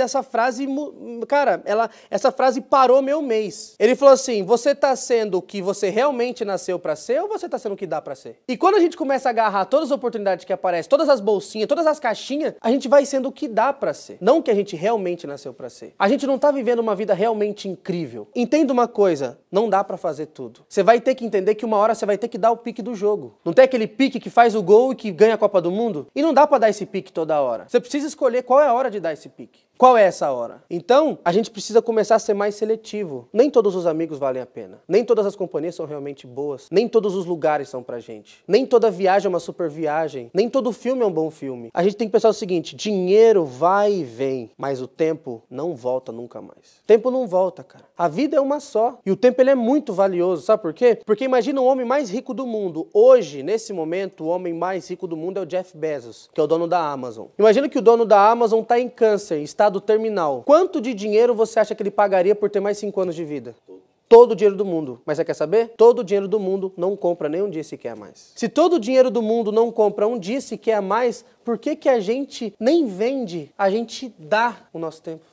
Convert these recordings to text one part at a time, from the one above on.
essa frase, cara, ela, essa frase parou meu mês. Ele falou assim: você tá sendo o que você realmente nasceu para ser ou você tá sendo o que dá para ser? E quando a gente começa a agarrar todas as oportunidades que aparecem, todas as bolsinhas, todas as caixinhas, a gente vai sendo o que dá para ser, não o que a gente realmente nasceu para ser. A gente não tá vivendo uma vida realmente incrível. Entenda uma coisa, não dá para fazer tudo. Você vai ter que entender que uma hora você vai ter que dar o pique do jogo. Não tem aquele pique que faz o gol e que ganha a Copa do Mundo? E não dá para dar esse pique toda hora. Você precisa escolher qual é a hora de dar esse pique. Qual é essa hora? Então, a gente precisa começar a ser mais seletivo. Nem todos os amigos valem a pena. Nem todas as companhias são realmente boas. Nem todos os lugares são pra gente. Nem toda viagem é uma super viagem. Nem todo filme é um bom filme. A gente tem que pensar o seguinte: dinheiro vai e vem, mas o tempo não volta nunca mais. Tempo não volta, cara. A vida é uma só. E o tempo ele é muito valioso. Sabe por quê? Porque imagina o homem mais rico do mundo. Hoje, nesse momento, o homem mais rico do mundo é o Jeff Bezos, que é o dono da Amazon. Imagina que o dono da Amazon está em câncer, está estado terminal, quanto de dinheiro você acha que ele pagaria por ter mais cinco anos de vida? todo o dinheiro do mundo. Mas você quer saber? Todo o dinheiro do mundo não compra nem um dia sequer a mais. Se todo o dinheiro do mundo não compra um dia sequer a mais, por que, que a gente nem vende? A gente dá o nosso tempo.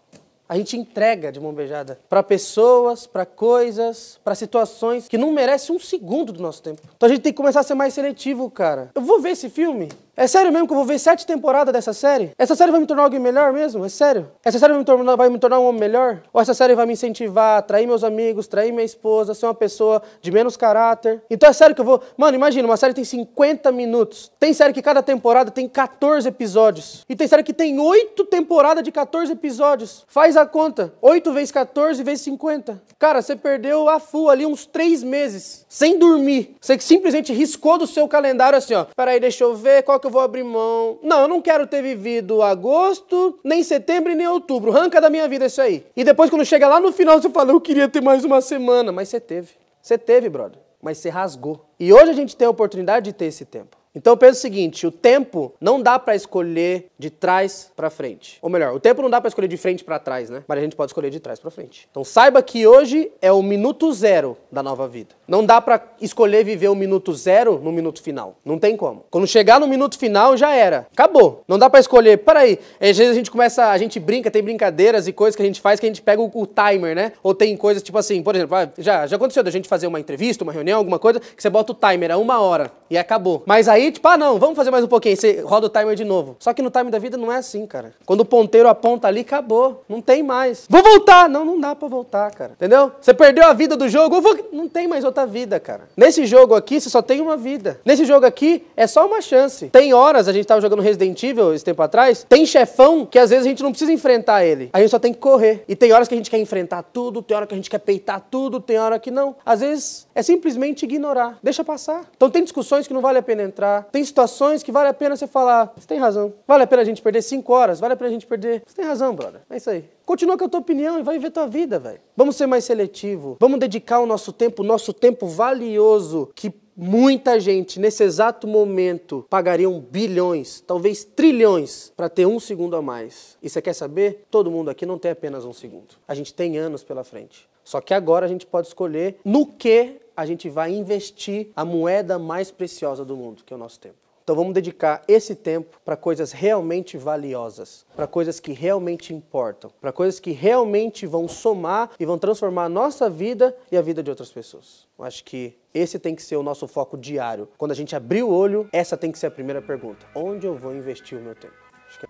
A gente entrega de mão beijada para pessoas, para coisas, para situações que não merecem um segundo do nosso tempo. Então a gente tem que começar a ser mais seletivo, cara. Eu vou ver esse filme? É sério mesmo que eu vou ver sete temporadas dessa série? Essa série vai me tornar alguém melhor mesmo? É sério? Essa série vai me, tornar, vai me tornar um homem melhor? Ou essa série vai me incentivar a trair meus amigos, trair minha esposa, ser uma pessoa de menos caráter? Então é sério que eu vou. Mano, imagina, uma série tem 50 minutos. Tem série que cada temporada tem 14 episódios. E tem série que tem 8 temporadas de 14 episódios. Faz a conta. 8 vezes 14 vezes 50. Cara, você perdeu a full ali uns 3 meses. Sem dormir. Você simplesmente riscou do seu calendário assim, ó. Peraí, deixa eu ver qual que eu vou abrir mão. Não, eu não quero ter vivido agosto, nem setembro nem outubro. Arranca da minha vida isso aí. E depois, quando chega lá no final, você fala, eu queria ter mais uma semana. Mas você teve. Você teve, brother. Mas você rasgou. E hoje a gente tem a oportunidade de ter esse tempo. Então pensa o seguinte, o tempo não dá para escolher de trás para frente. Ou melhor, o tempo não dá para escolher de frente para trás, né? Mas a gente pode escolher de trás para frente. Então saiba que hoje é o minuto zero da nova vida. Não dá para escolher viver o minuto zero no minuto final. Não tem como. Quando chegar no minuto final já era. Acabou. Não dá para escolher. Peraí. Às vezes a gente começa, a gente brinca, tem brincadeiras e coisas que a gente faz que a gente pega o, o timer, né? Ou tem coisas tipo assim, por exemplo, ah, já já aconteceu da gente fazer uma entrevista, uma reunião, alguma coisa que você bota o timer a uma hora e acabou. Mas aí aí, tipo, ah, não, vamos fazer mais um pouquinho. Você roda o timer de novo. Só que no time da vida não é assim, cara. Quando o ponteiro aponta ali, acabou. Não tem mais. Vou voltar. Não, não dá pra voltar, cara. Entendeu? Você perdeu a vida do jogo, vou... não tem mais outra vida, cara. Nesse jogo aqui, você só tem uma vida. Nesse jogo aqui, é só uma chance. Tem horas, a gente tava jogando Resident Evil esse tempo atrás, tem chefão que às vezes a gente não precisa enfrentar ele. A gente só tem que correr. E tem horas que a gente quer enfrentar tudo, tem hora que a gente quer peitar tudo, tem hora que não. Às vezes é simplesmente ignorar. Deixa passar. Então tem discussões que não vale a pena entrar tem situações que vale a pena você falar, você tem razão. Vale a pena a gente perder cinco horas, vale a pena a gente perder. Você tem razão, brother. É isso aí. Continua com a tua opinião e vai viver tua vida, velho. Vamos ser mais seletivo. Vamos dedicar o nosso tempo, o nosso tempo valioso que muita gente nesse exato momento pagariam bilhões, talvez trilhões, para ter um segundo a mais. E você quer saber? Todo mundo aqui não tem apenas um segundo. A gente tem anos pela frente. Só que agora a gente pode escolher no que a gente vai investir a moeda mais preciosa do mundo, que é o nosso tempo. Então vamos dedicar esse tempo para coisas realmente valiosas, para coisas que realmente importam, para coisas que realmente vão somar e vão transformar a nossa vida e a vida de outras pessoas. Eu acho que esse tem que ser o nosso foco diário. Quando a gente abrir o olho, essa tem que ser a primeira pergunta: onde eu vou investir o meu tempo? Que...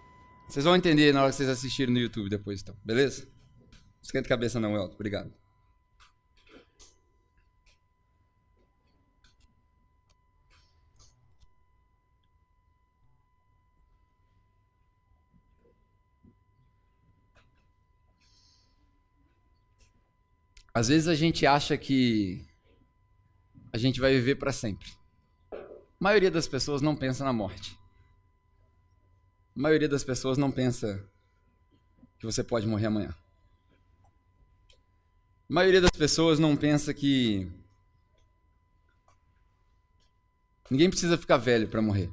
Vocês vão entender na hora que vocês assistirem no YouTube depois, então, beleza? Esquenta a cabeça não, Elton. Obrigado. Às vezes a gente acha que a gente vai viver para sempre. A maioria das pessoas não pensa na morte. A maioria das pessoas não pensa que você pode morrer amanhã. A maioria das pessoas não pensa que ninguém precisa ficar velho para morrer.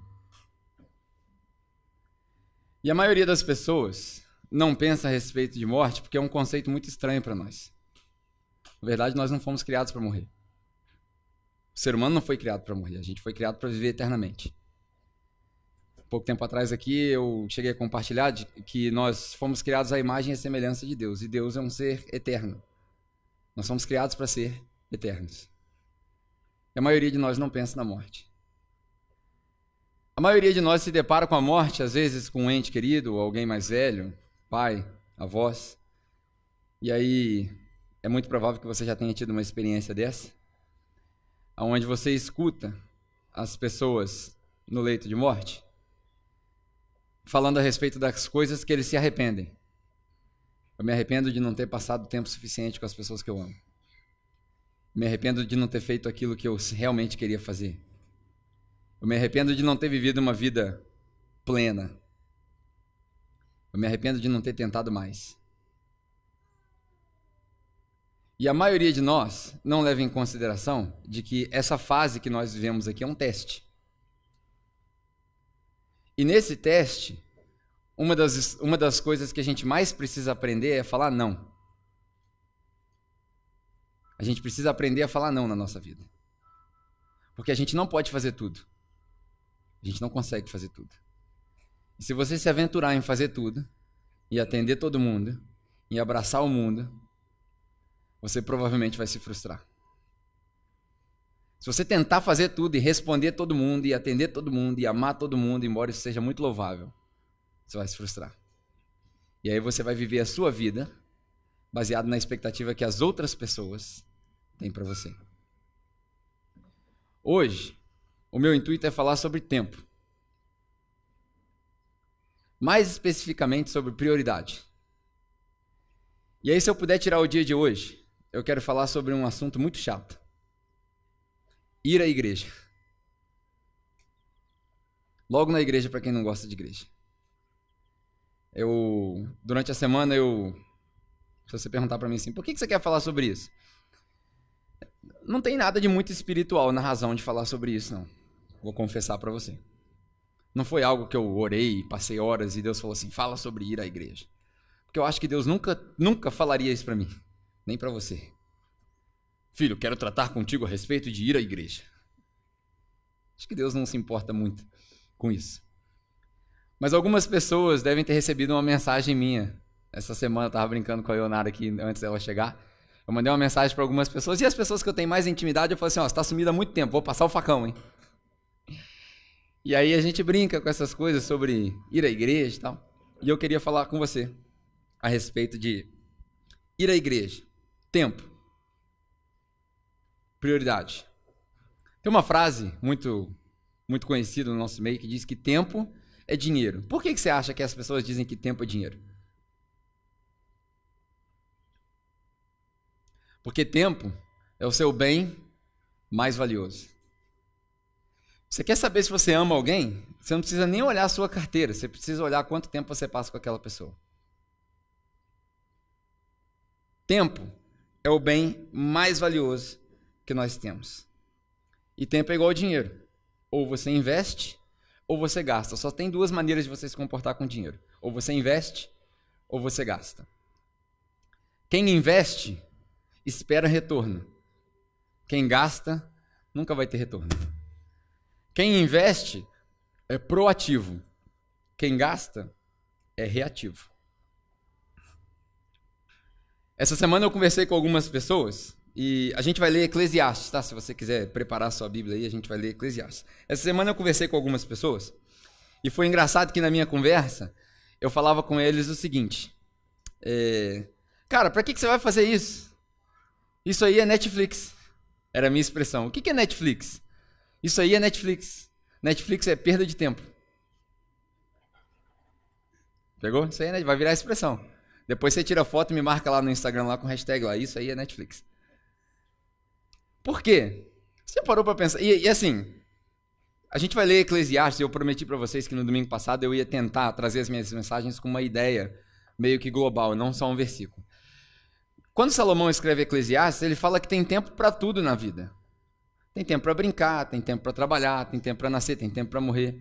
E a maioria das pessoas não pensa a respeito de morte porque é um conceito muito estranho para nós. Na verdade, nós não fomos criados para morrer. O ser humano não foi criado para morrer, a gente foi criado para viver eternamente. pouco tempo atrás aqui, eu cheguei a compartilhar de, que nós fomos criados à imagem e semelhança de Deus. E Deus é um ser eterno. Nós somos criados para ser eternos. E a maioria de nós não pensa na morte. A maioria de nós se depara com a morte, às vezes com um ente querido, alguém mais velho, pai, avós. E aí é muito provável que você já tenha tido uma experiência dessa, onde você escuta as pessoas no leito de morte falando a respeito das coisas que eles se arrependem. Eu me arrependo de não ter passado tempo suficiente com as pessoas que eu amo. Me arrependo de não ter feito aquilo que eu realmente queria fazer. Eu me arrependo de não ter vivido uma vida plena. Eu me arrependo de não ter tentado mais. E a maioria de nós não leva em consideração de que essa fase que nós vivemos aqui é um teste. E nesse teste, uma das, uma das coisas que a gente mais precisa aprender é falar não. A gente precisa aprender a falar não na nossa vida. Porque a gente não pode fazer tudo. A gente não consegue fazer tudo. E se você se aventurar em fazer tudo, e atender todo mundo, e abraçar o mundo, você provavelmente vai se frustrar. Se você tentar fazer tudo e responder todo mundo, e atender todo mundo, e amar todo mundo, embora isso seja muito louvável, você vai se frustrar. E aí você vai viver a sua vida baseado na expectativa que as outras pessoas têm para você. Hoje, o meu intuito é falar sobre tempo. Mais especificamente sobre prioridade. E aí, se eu puder tirar o dia de hoje, eu quero falar sobre um assunto muito chato ir à igreja. Logo na igreja para quem não gosta de igreja. Eu durante a semana eu se você perguntar para mim assim, por que você quer falar sobre isso? Não tem nada de muito espiritual na razão de falar sobre isso, não. Vou confessar para você. Não foi algo que eu orei, passei horas e Deus falou assim, fala sobre ir à igreja. Porque eu acho que Deus nunca, nunca falaria isso para mim, nem para você. Filho, quero tratar contigo a respeito de ir à igreja. Acho que Deus não se importa muito com isso. Mas algumas pessoas devem ter recebido uma mensagem minha. Essa semana eu estava brincando com a Leonara aqui antes dela chegar. Eu mandei uma mensagem para algumas pessoas. E as pessoas que eu tenho mais intimidade, eu falei assim: Ó, você está sumida há muito tempo, vou passar o facão, hein? E aí a gente brinca com essas coisas sobre ir à igreja e tal. E eu queria falar com você a respeito de ir à igreja. Tempo prioridade. Tem uma frase muito muito conhecida no nosso meio que diz que tempo é dinheiro. Por que, que você acha que as pessoas dizem que tempo é dinheiro? Porque tempo é o seu bem mais valioso. Você quer saber se você ama alguém? Você não precisa nem olhar a sua carteira, você precisa olhar quanto tempo você passa com aquela pessoa. Tempo é o bem mais valioso que nós temos. E tempo é igual dinheiro. Ou você investe, ou você gasta. Só tem duas maneiras de você se comportar com dinheiro. Ou você investe, ou você gasta. Quem investe, espera retorno. Quem gasta, nunca vai ter retorno. Quem investe é proativo. Quem gasta é reativo. Essa semana eu conversei com algumas pessoas e a gente vai ler Eclesiastes, tá? Se você quiser preparar sua Bíblia aí, a gente vai ler Eclesiastes. Essa semana eu conversei com algumas pessoas e foi engraçado que na minha conversa eu falava com eles o seguinte: é, Cara, para que, que você vai fazer isso? Isso aí é Netflix. Era a minha expressão. O que, que é Netflix? Isso aí é Netflix. Netflix é perda de tempo. Pegou? Isso aí é vai virar expressão. Depois você tira foto e me marca lá no Instagram lá com hashtag lá. Isso aí é Netflix. Por quê? Você parou para pensar? E, e, assim, a gente vai ler Eclesiastes. Eu prometi para vocês que no domingo passado eu ia tentar trazer as minhas mensagens com uma ideia meio que global, não só um versículo. Quando Salomão escreve Eclesiastes, ele fala que tem tempo para tudo na vida. Tem tempo para brincar, tem tempo para trabalhar, tem tempo para nascer, tem tempo para morrer.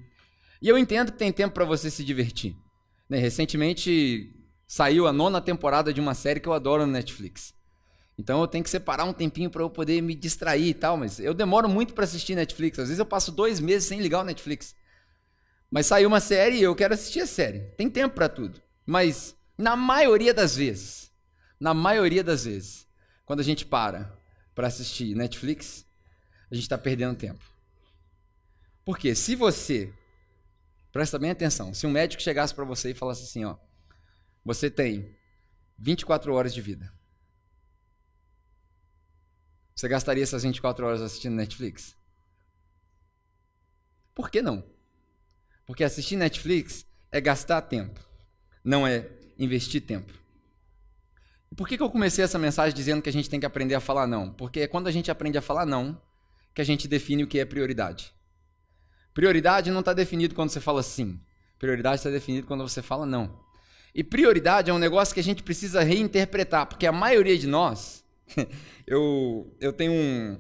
E eu entendo que tem tempo para você se divertir. Né? Recentemente saiu a nona temporada de uma série que eu adoro no Netflix. Então eu tenho que separar um tempinho para eu poder me distrair e tal, mas eu demoro muito para assistir Netflix. Às vezes eu passo dois meses sem ligar o Netflix. Mas saiu uma série e eu quero assistir a série. Tem tempo para tudo. Mas na maioria das vezes, na maioria das vezes, quando a gente para para assistir Netflix, a gente está perdendo tempo. Porque se você, presta bem atenção, se um médico chegasse para você e falasse assim, ó, você tem 24 horas de vida. Você gastaria essas 24 horas assistindo Netflix? Por que não? Porque assistir Netflix é gastar tempo, não é investir tempo. Por que, que eu comecei essa mensagem dizendo que a gente tem que aprender a falar não? Porque é quando a gente aprende a falar não que a gente define o que é prioridade. Prioridade não está definido quando você fala sim. Prioridade está definido quando você fala não. E prioridade é um negócio que a gente precisa reinterpretar, porque a maioria de nós, eu, eu tenho um,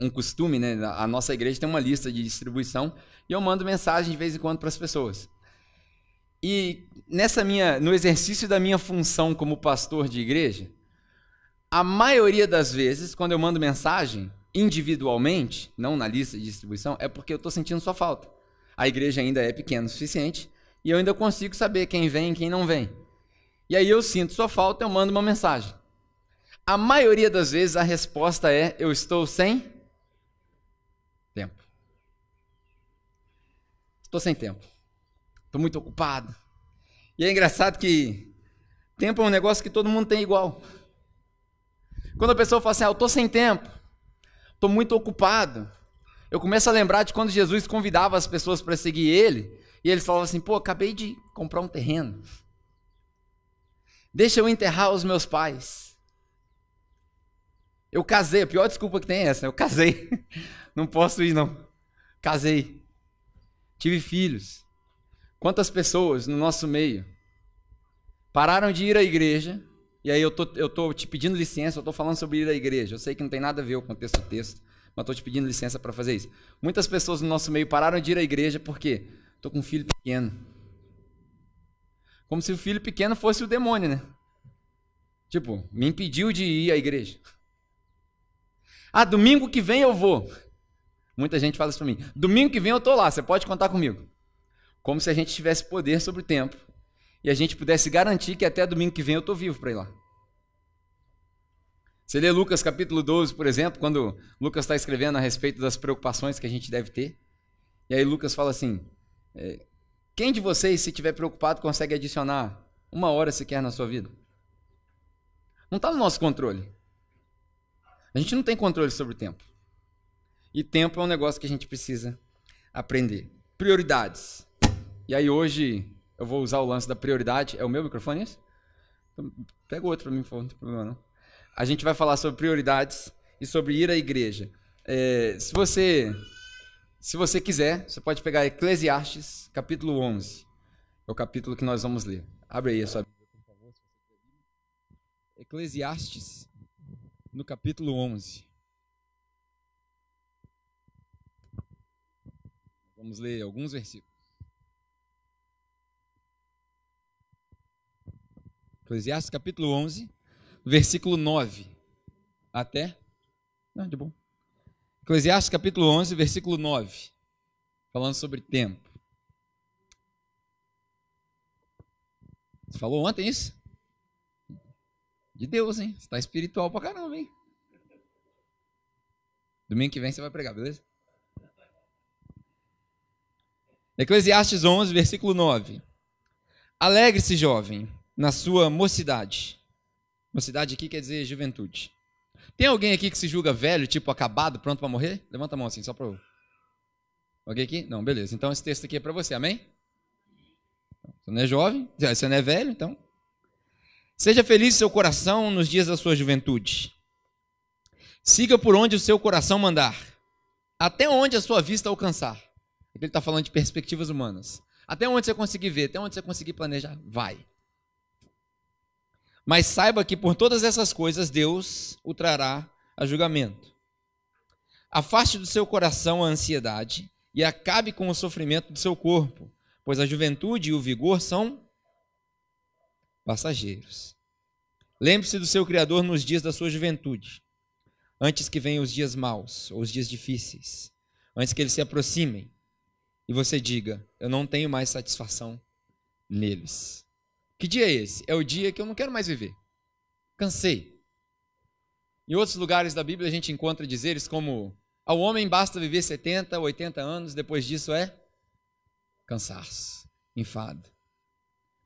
um costume, né? A nossa igreja tem uma lista de distribuição e eu mando mensagem de vez em quando para as pessoas. E nessa minha, no exercício da minha função como pastor de igreja, a maioria das vezes, quando eu mando mensagem individualmente, não na lista de distribuição, é porque eu estou sentindo sua falta. A igreja ainda é pequena o suficiente e eu ainda consigo saber quem vem e quem não vem. E aí eu sinto sua falta, eu mando uma mensagem. A maioria das vezes a resposta é: eu estou sem tempo. Estou sem tempo. Estou muito ocupado. E é engraçado que tempo é um negócio que todo mundo tem igual. Quando a pessoa fala assim, ah, eu estou sem tempo, estou muito ocupado, eu começo a lembrar de quando Jesus convidava as pessoas para seguir ele, e eles falavam assim, pô, acabei de comprar um terreno. Deixa eu enterrar os meus pais. Eu casei, a pior desculpa que tem é essa, eu casei. Não posso ir, não. Casei. Tive filhos. Quantas pessoas no nosso meio pararam de ir à igreja, e aí eu tô, eu tô te pedindo licença, eu tô falando sobre ir à igreja. Eu sei que não tem nada a ver com o contexto do texto, mas estou te pedindo licença para fazer isso. Muitas pessoas no nosso meio pararam de ir à igreja porque estou com um filho pequeno. Como se o filho pequeno fosse o demônio, né? Tipo, me impediu de ir à igreja. Ah, domingo que vem eu vou. Muita gente fala isso para mim. Domingo que vem eu tô lá, você pode contar comigo. Como se a gente tivesse poder sobre o tempo e a gente pudesse garantir que até domingo que vem eu tô vivo para ir lá. Você lê Lucas capítulo 12, por exemplo, quando Lucas está escrevendo a respeito das preocupações que a gente deve ter. E aí Lucas fala assim: quem de vocês, se estiver preocupado, consegue adicionar uma hora sequer na sua vida? Não está no nosso controle. A gente não tem controle sobre o tempo. E tempo é um negócio que a gente precisa aprender. Prioridades. E aí hoje eu vou usar o lance da prioridade. É o meu microfone esse? Então, pega outro para mim, não tem problema não. A gente vai falar sobre prioridades e sobre ir à igreja. É, se você se você quiser, você pode pegar Eclesiastes, capítulo 11. É o capítulo que nós vamos ler. Abre aí a sua Bíblia, por favor. Eclesiastes, no capítulo 11. Vamos ler alguns versículos. Eclesiastes capítulo 11, versículo 9 até. Não, de bom. Eclesiastes capítulo 11, versículo 9. Falando sobre tempo. Você falou ontem isso? De Deus, hein? Você está espiritual pra caramba, hein? Domingo que vem você vai pregar, beleza? Eclesiastes 11, versículo 9. Alegre-se, jovem, na sua mocidade. Mocidade aqui quer dizer juventude. Tem alguém aqui que se julga velho, tipo acabado, pronto para morrer? Levanta a mão assim, só para eu. Alguém aqui? Não, beleza. Então esse texto aqui é para você, amém? Você não é jovem, você não é velho, então. Seja feliz seu coração nos dias da sua juventude. Siga por onde o seu coração mandar, até onde a sua vista alcançar. Ele está falando de perspectivas humanas. Até onde você conseguir ver, até onde você conseguir planejar, vai. Mas saiba que por todas essas coisas Deus o trará a julgamento. Afaste do seu coração a ansiedade e acabe com o sofrimento do seu corpo, pois a juventude e o vigor são passageiros. Lembre-se do seu Criador nos dias da sua juventude, antes que venham os dias maus ou os dias difíceis, antes que eles se aproximem e você diga: Eu não tenho mais satisfação neles. Que dia é esse? É o dia que eu não quero mais viver. Cansei. Em outros lugares da Bíblia a gente encontra dizeres como: Ao homem basta viver 70, 80 anos, depois disso é cansaço, enfado.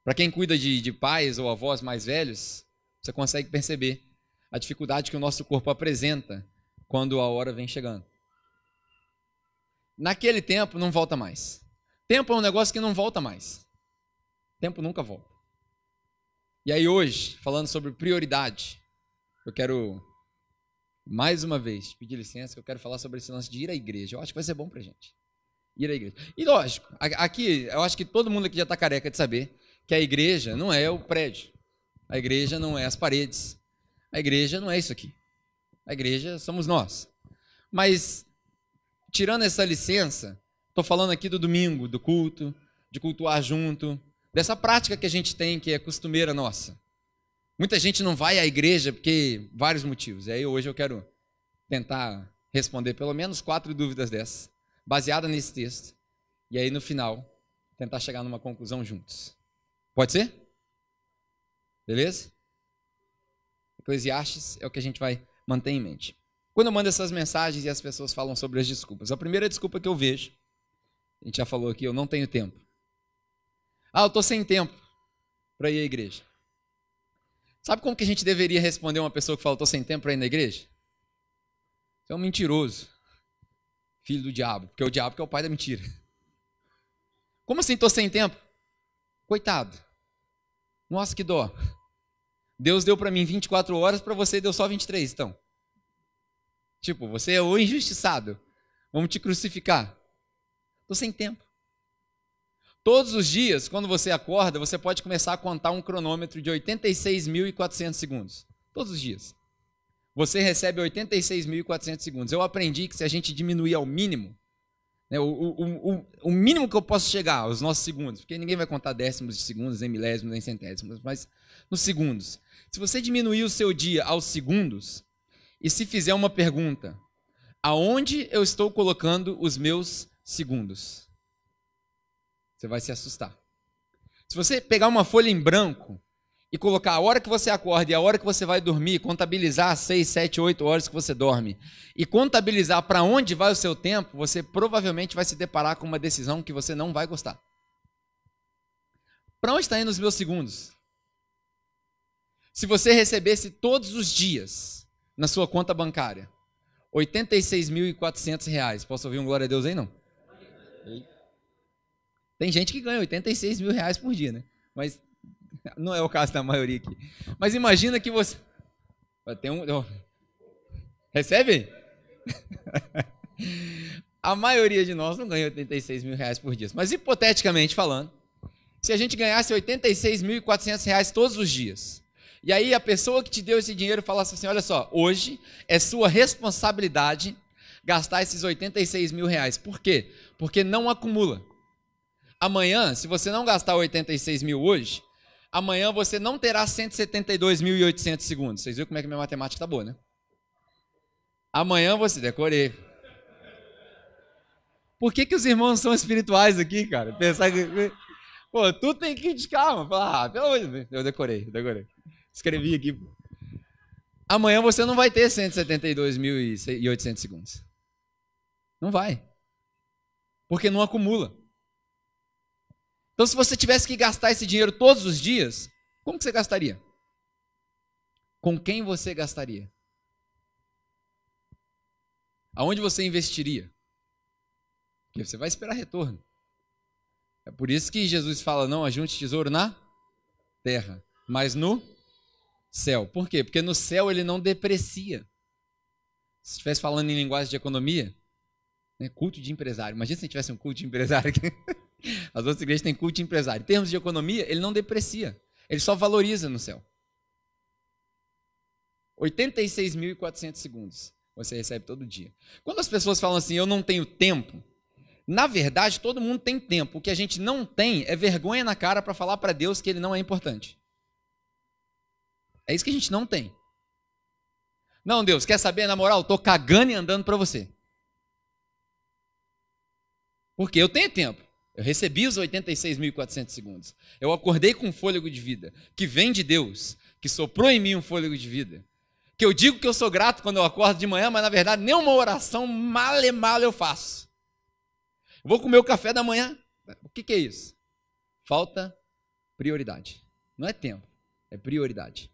Para quem cuida de, de pais ou avós mais velhos, você consegue perceber a dificuldade que o nosso corpo apresenta quando a hora vem chegando. Naquele tempo não volta mais. Tempo é um negócio que não volta mais. Tempo nunca volta. E aí hoje, falando sobre prioridade, eu quero mais uma vez pedir licença, que eu quero falar sobre esse lance de ir à igreja. Eu acho que vai ser bom pra gente. Ir à igreja. E lógico, aqui, eu acho que todo mundo aqui já está careca de saber que a igreja não é o prédio. A igreja não é as paredes. A igreja não é isso aqui. A igreja somos nós. Mas, tirando essa licença, estou falando aqui do domingo, do culto, de cultuar junto, dessa prática que a gente tem, que é costumeira nossa. Muita gente não vai à igreja porque vários motivos. E aí hoje eu quero tentar responder pelo menos quatro dúvidas dessas, baseada nesse texto. E aí no final, tentar chegar numa conclusão juntos. Pode ser? Beleza? Eclesiastes é o que a gente vai manter em mente. Quando eu mando essas mensagens e as pessoas falam sobre as desculpas, a primeira desculpa que eu vejo, a gente já falou aqui, eu não tenho tempo. Ah, eu estou sem tempo para ir à igreja. Sabe como que a gente deveria responder uma pessoa que fala, estou sem tempo para ir na igreja? Você é um mentiroso. Filho do diabo, porque é o diabo que é o pai da mentira. Como assim estou sem tempo? Coitado. Nossa, que dó. Deus deu para mim 24 horas, para você deu só 23, então. Tipo, você é o injustiçado. Vamos te crucificar. Estou sem tempo. Todos os dias, quando você acorda, você pode começar a contar um cronômetro de 86.400 segundos. Todos os dias. Você recebe 86.400 segundos. Eu aprendi que se a gente diminuir ao mínimo, né, o, o, o, o, mínimo que eu posso chegar, os nossos segundos, porque ninguém vai contar décimos de segundos, nem milésimos, nem centésimos, mas nos segundos. Se você diminuir o seu dia aos segundos e se fizer uma pergunta, aonde eu estou colocando os meus segundos? Você vai se assustar. Se você pegar uma folha em branco e colocar a hora que você acorda e a hora que você vai dormir, contabilizar as 6, 7, 8 horas que você dorme e contabilizar para onde vai o seu tempo, você provavelmente vai se deparar com uma decisão que você não vai gostar. Para onde está indo os meus segundos? Se você recebesse todos os dias na sua conta bancária 86.400 reais, posso ouvir um glória a Deus aí não? Tem gente que ganha 86 mil reais por dia, né? Mas não é o caso da maioria aqui. Mas imagina que você. Tem um. Recebe? A maioria de nós não ganha 86 mil reais por dia. Mas hipoteticamente falando, se a gente ganhasse 86.400 reais todos os dias, e aí a pessoa que te deu esse dinheiro falasse assim: olha só, hoje é sua responsabilidade gastar esses 86 mil reais. Por quê? Porque não acumula. Amanhã, se você não gastar 86 mil hoje, amanhã você não terá 172.800 segundos. Vocês viram como é que minha matemática está boa, né? Amanhã você decorei. Por que, que os irmãos são espirituais aqui, cara? Pensar que. Pô, tu tem que ir de calma. ah, pelo amor de Deus. Eu decorei, eu decorei. Escrevi aqui. Amanhã você não vai ter 172.800 segundos. Não vai. Porque não acumula. Então, se você tivesse que gastar esse dinheiro todos os dias, como que você gastaria? Com quem você gastaria? Aonde você investiria? Porque você vai esperar retorno. É por isso que Jesus fala: não ajunte tesouro na terra, mas no céu. Por quê? Porque no céu ele não deprecia. Se estivesse falando em linguagem de economia, né, culto de empresário. Imagina se tivesse um culto de empresário aqui. As outras igrejas têm culto de empresário. Em termos de economia, ele não deprecia. Ele só valoriza no céu. 86.400 segundos você recebe todo dia. Quando as pessoas falam assim, eu não tenho tempo, na verdade, todo mundo tem tempo. O que a gente não tem é vergonha na cara para falar para Deus que ele não é importante. É isso que a gente não tem. Não, Deus, quer saber? Na moral, estou cagando e andando para você. Porque eu tenho tempo. Eu recebi os 86.400 segundos. Eu acordei com um fôlego de vida, que vem de Deus, que soprou em mim um fôlego de vida. Que eu digo que eu sou grato quando eu acordo de manhã, mas na verdade nenhuma oração mal e mal eu faço. Eu vou comer o café da manhã. O que, que é isso? Falta prioridade. Não é tempo, é prioridade.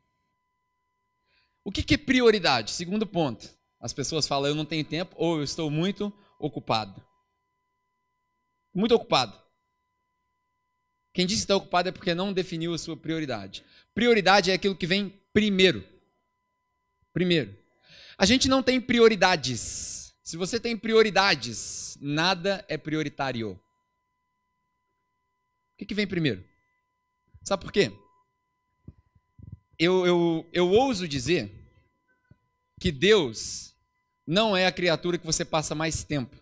O que, que é prioridade? Segundo ponto. As pessoas falam, eu não tenho tempo ou eu estou muito ocupado. Muito ocupado. Quem disse que está ocupado é porque não definiu a sua prioridade. Prioridade é aquilo que vem primeiro. Primeiro. A gente não tem prioridades. Se você tem prioridades, nada é prioritário. O que, que vem primeiro? Sabe por quê? Eu, eu, eu ouso dizer que Deus não é a criatura que você passa mais tempo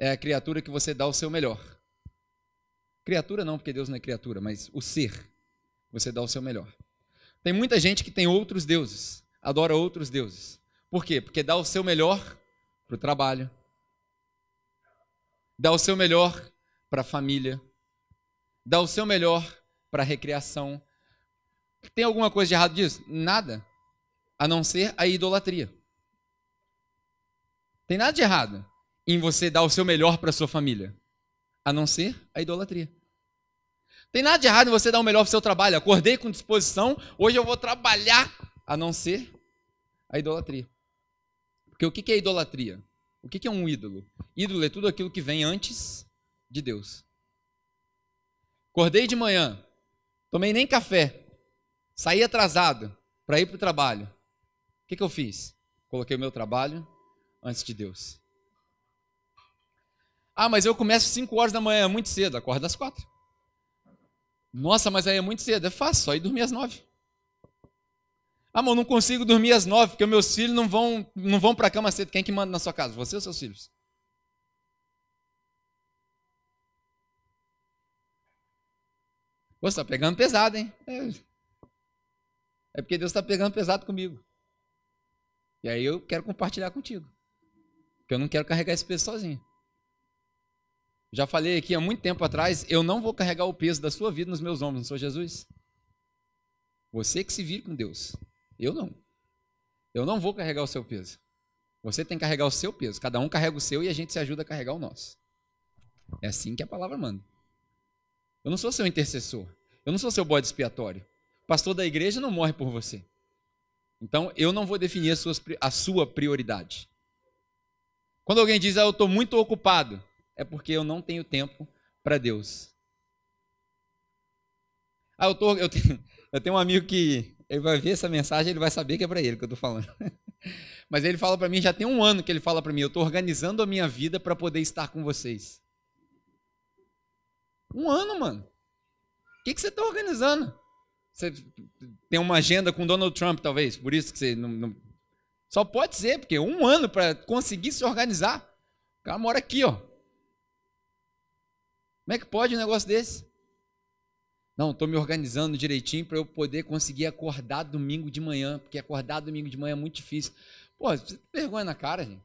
é a criatura que você dá o seu melhor. Criatura não, porque Deus não é criatura, mas o ser, você dá o seu melhor. Tem muita gente que tem outros deuses, adora outros deuses. Por quê? Porque dá o seu melhor para o trabalho, dá o seu melhor para a família, dá o seu melhor para a recreação. Tem alguma coisa de errado disso? Nada. A não ser a idolatria. Tem nada de errado em você dar o seu melhor para sua família, a não ser a idolatria. Tem nada de errado em você dar o melhor para seu trabalho. Acordei com disposição, hoje eu vou trabalhar, a não ser a idolatria. Porque o que é idolatria? O que é um ídolo? Ídolo é tudo aquilo que vem antes de Deus. Acordei de manhã, tomei nem café, saí atrasado para ir para o trabalho. O que, que eu fiz? Coloquei o meu trabalho antes de Deus. Ah, mas eu começo 5 horas da manhã, é muito cedo, acorda às 4. Nossa, mas aí é muito cedo. É fácil, só ir dormir às 9. Ah, mas não consigo dormir às 9, porque meus filhos não vão, não vão para a cama cedo. Quem é que manda na sua casa? Você ou seus filhos? Você está pegando pesado, hein? É. é porque Deus está pegando pesado comigo. E aí eu quero compartilhar contigo. Porque eu não quero carregar esse peso sozinho. Já falei aqui há muito tempo atrás, eu não vou carregar o peso da sua vida nos meus ombros, não sou Jesus. Você que se vire com Deus. Eu não. Eu não vou carregar o seu peso. Você tem que carregar o seu peso. Cada um carrega o seu e a gente se ajuda a carregar o nosso. É assim que a palavra manda. Eu não sou seu intercessor. Eu não sou seu bode expiatório. O pastor da igreja não morre por você. Então, eu não vou definir a sua, a sua prioridade. Quando alguém diz, ah, eu estou muito ocupado, é porque eu não tenho tempo para Deus. Ah, eu, tô, eu, tenho, eu tenho um amigo que ele vai ver essa mensagem, ele vai saber que é para ele que eu estou falando. Mas ele fala para mim, já tem um ano que ele fala para mim, eu estou organizando a minha vida para poder estar com vocês. Um ano, mano. O que, que você está organizando? Você tem uma agenda com Donald Trump, talvez, por isso que você não, não... Só pode ser, porque um ano para conseguir se organizar. O cara mora aqui, ó. Como é que pode um negócio desse? Não, estou me organizando direitinho para eu poder conseguir acordar domingo de manhã, porque acordar domingo de manhã é muito difícil. Pô, vergonha na cara, gente.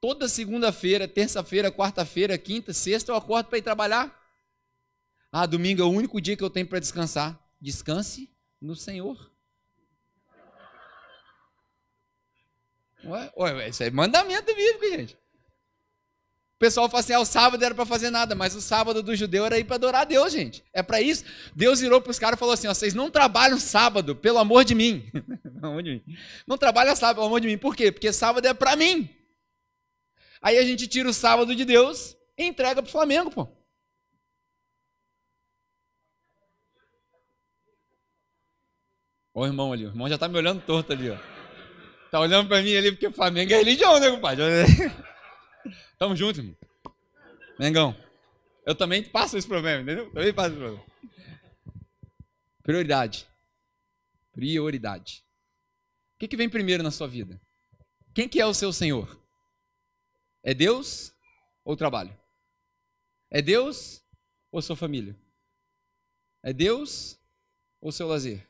Toda segunda-feira, terça-feira, quarta-feira, quinta, sexta, eu acordo para ir trabalhar. Ah, domingo é o único dia que eu tenho para descansar. Descanse no Senhor. Ué, ué, isso é mandamento bíblico, gente pessoal fala assim: ah, o sábado era para fazer nada, mas o sábado do judeu era ir para adorar a Deus, gente. É para isso. Deus virou para os caras e falou assim: ó, vocês não trabalham sábado, pelo amor de mim. Não trabalham sábado, pelo amor de mim. Por quê? Porque sábado é para mim. Aí a gente tira o sábado de Deus e entrega para o Flamengo, pô. Ô irmão ali, o irmão já tá me olhando torto ali, ó. Tá olhando para mim ali porque o Flamengo é religião, né, compadre? Tamo junto, irmão. Mengão. Eu também passo esse problema, entendeu? Também passo esse problema. Prioridade. Prioridade. O que, que vem primeiro na sua vida? Quem que é o seu Senhor? É Deus ou trabalho? É Deus ou sua família? É Deus ou seu lazer?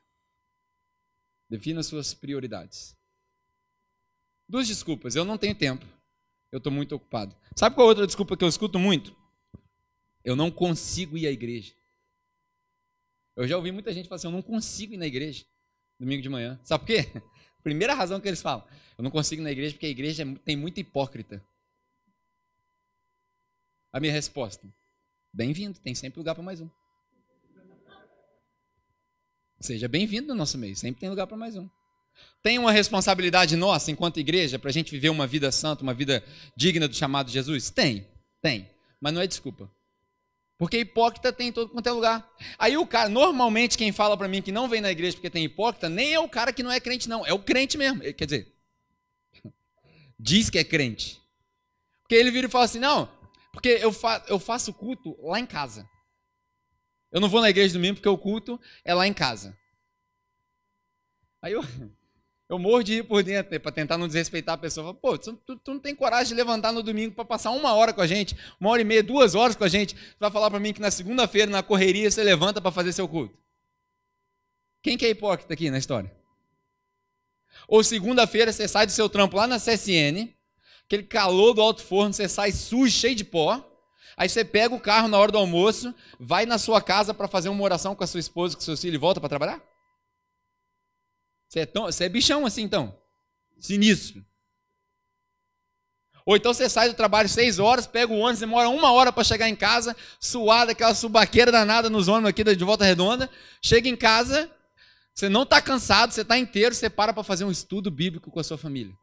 Defina suas prioridades. Duas desculpas. Eu não tenho tempo eu estou muito ocupado. Sabe qual outra desculpa que eu escuto muito? Eu não consigo ir à igreja. Eu já ouvi muita gente falar assim: eu não consigo ir na igreja domingo de manhã. Sabe por quê? Primeira razão que eles falam: eu não consigo ir na igreja porque a igreja tem muita hipócrita. A minha resposta: bem-vindo, tem sempre lugar para mais um. Seja bem-vindo no nosso meio, sempre tem lugar para mais um. Tem uma responsabilidade nossa, enquanto igreja, para a gente viver uma vida santa, uma vida digna do chamado de Jesus? Tem, tem. Mas não é desculpa. Porque hipócrita tem em todo quanto é lugar. Aí o cara, normalmente quem fala para mim que não vem na igreja porque tem hipócrita, nem é o cara que não é crente, não. É o crente mesmo. Quer dizer, diz que é crente. Porque ele vira e fala assim: não, porque eu, fa eu faço culto lá em casa. Eu não vou na igreja domingo porque o culto é lá em casa. Aí eu, eu morro de rir por dentro, né, para tentar não desrespeitar a pessoa. Pô, tu, tu, não tem coragem de levantar no domingo para passar uma hora com a gente, uma hora e meia, duas horas com a gente. Tu vai falar para mim que na segunda-feira, na correria, você levanta para fazer seu culto. Quem que é hipócrita aqui na história? Ou segunda-feira você sai do seu trampo lá na CSN, aquele calor do alto forno, você sai sujo, cheio de pó. Aí você pega o carro na hora do almoço, vai na sua casa para fazer uma oração com a sua esposa, com seus filhos e volta para trabalhar? Você é, tão, você é bichão assim, então. Sinistro. Ou então você sai do trabalho seis horas, pega o ônibus, demora uma hora para chegar em casa, suada, aquela subaqueira danada nos ônibus aqui de volta redonda. Chega em casa, você não está cansado, você está inteiro, você para para fazer um estudo bíblico com a sua família.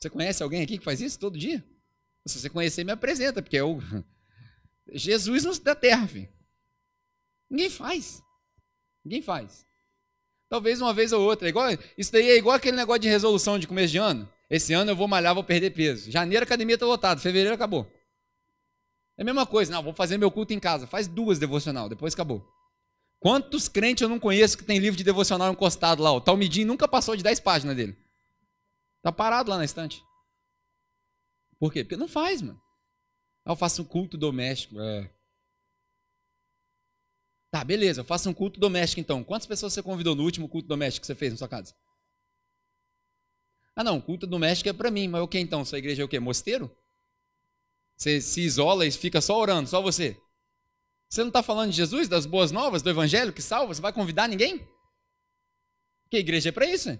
Você conhece alguém aqui que faz isso todo dia? Se você conhecer, me apresenta, porque é o Jesus da terra, filho. Ninguém faz. Ninguém faz. Talvez uma vez ou outra. É igual, isso daí é igual aquele negócio de resolução de começo de ano. Esse ano eu vou malhar, vou perder peso. Janeiro a academia está lotada, fevereiro acabou. É a mesma coisa. Não, vou fazer meu culto em casa. Faz duas devocional, depois acabou. Quantos crentes eu não conheço que tem livro de devocional encostado lá? O Talmidim nunca passou de 10 páginas dele. Tá parado lá na estante. Por quê? Porque não faz, mano. Ah, eu faço um culto doméstico. É. Tá, beleza, eu faço um culto doméstico então. Quantas pessoas você convidou no último culto doméstico que você fez na sua casa? Ah, não, culto doméstico é para mim, mas o que então? Sua igreja é o quê? Mosteiro? Você se isola e fica só orando, só você. Você não está falando de Jesus, das boas novas, do evangelho que salva? Você vai convidar ninguém? A igreja é para isso.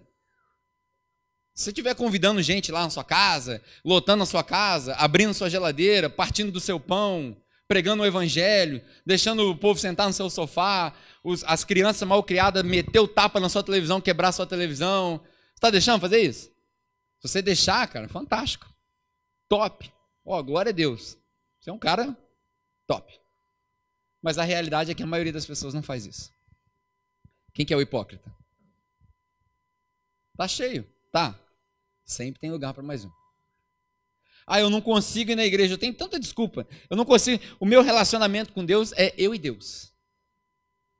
Se você estiver convidando gente lá na sua casa, lotando a sua casa, abrindo sua geladeira, partindo do seu pão, pregando o evangelho, deixando o povo sentar no seu sofá, os, as crianças mal criadas meter o tapa na sua televisão, quebrar a sua televisão. Você está deixando fazer isso? Se você deixar, cara, fantástico. Top. Ó, oh, glória a Deus. Você é um cara top. Mas a realidade é que a maioria das pessoas não faz isso. Quem que é o hipócrita? Tá cheio. Tá. Sempre tem lugar para mais um. Ah, eu não consigo ir na igreja, eu tenho tanta desculpa. Eu não consigo. O meu relacionamento com Deus é eu e Deus.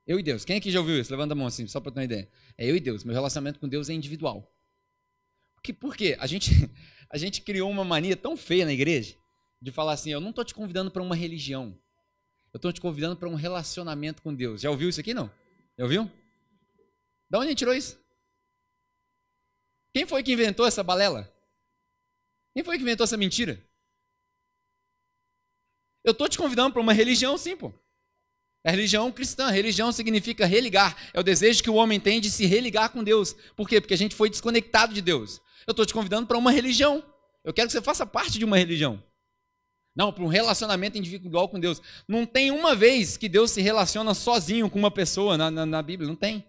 Eu e Deus. Quem aqui já ouviu isso? Levanta a mão assim, só para ter uma ideia. É eu e Deus. Meu relacionamento com Deus é individual. Porque, por quê? A gente, a gente criou uma mania tão feia na igreja de falar assim: eu não estou te convidando para uma religião. Eu estou te convidando para um relacionamento com Deus. Já ouviu isso aqui, não? Já ouviu? Da onde a gente tirou isso? Quem foi que inventou essa balela? Quem foi que inventou essa mentira? Eu estou te convidando para uma religião, sim, pô. É a religião cristã. Religião significa religar. É o desejo que o homem tem de se religar com Deus. Por quê? Porque a gente foi desconectado de Deus. Eu estou te convidando para uma religião. Eu quero que você faça parte de uma religião. Não, para um relacionamento individual com Deus. Não tem uma vez que Deus se relaciona sozinho com uma pessoa na, na, na Bíblia. Não tem.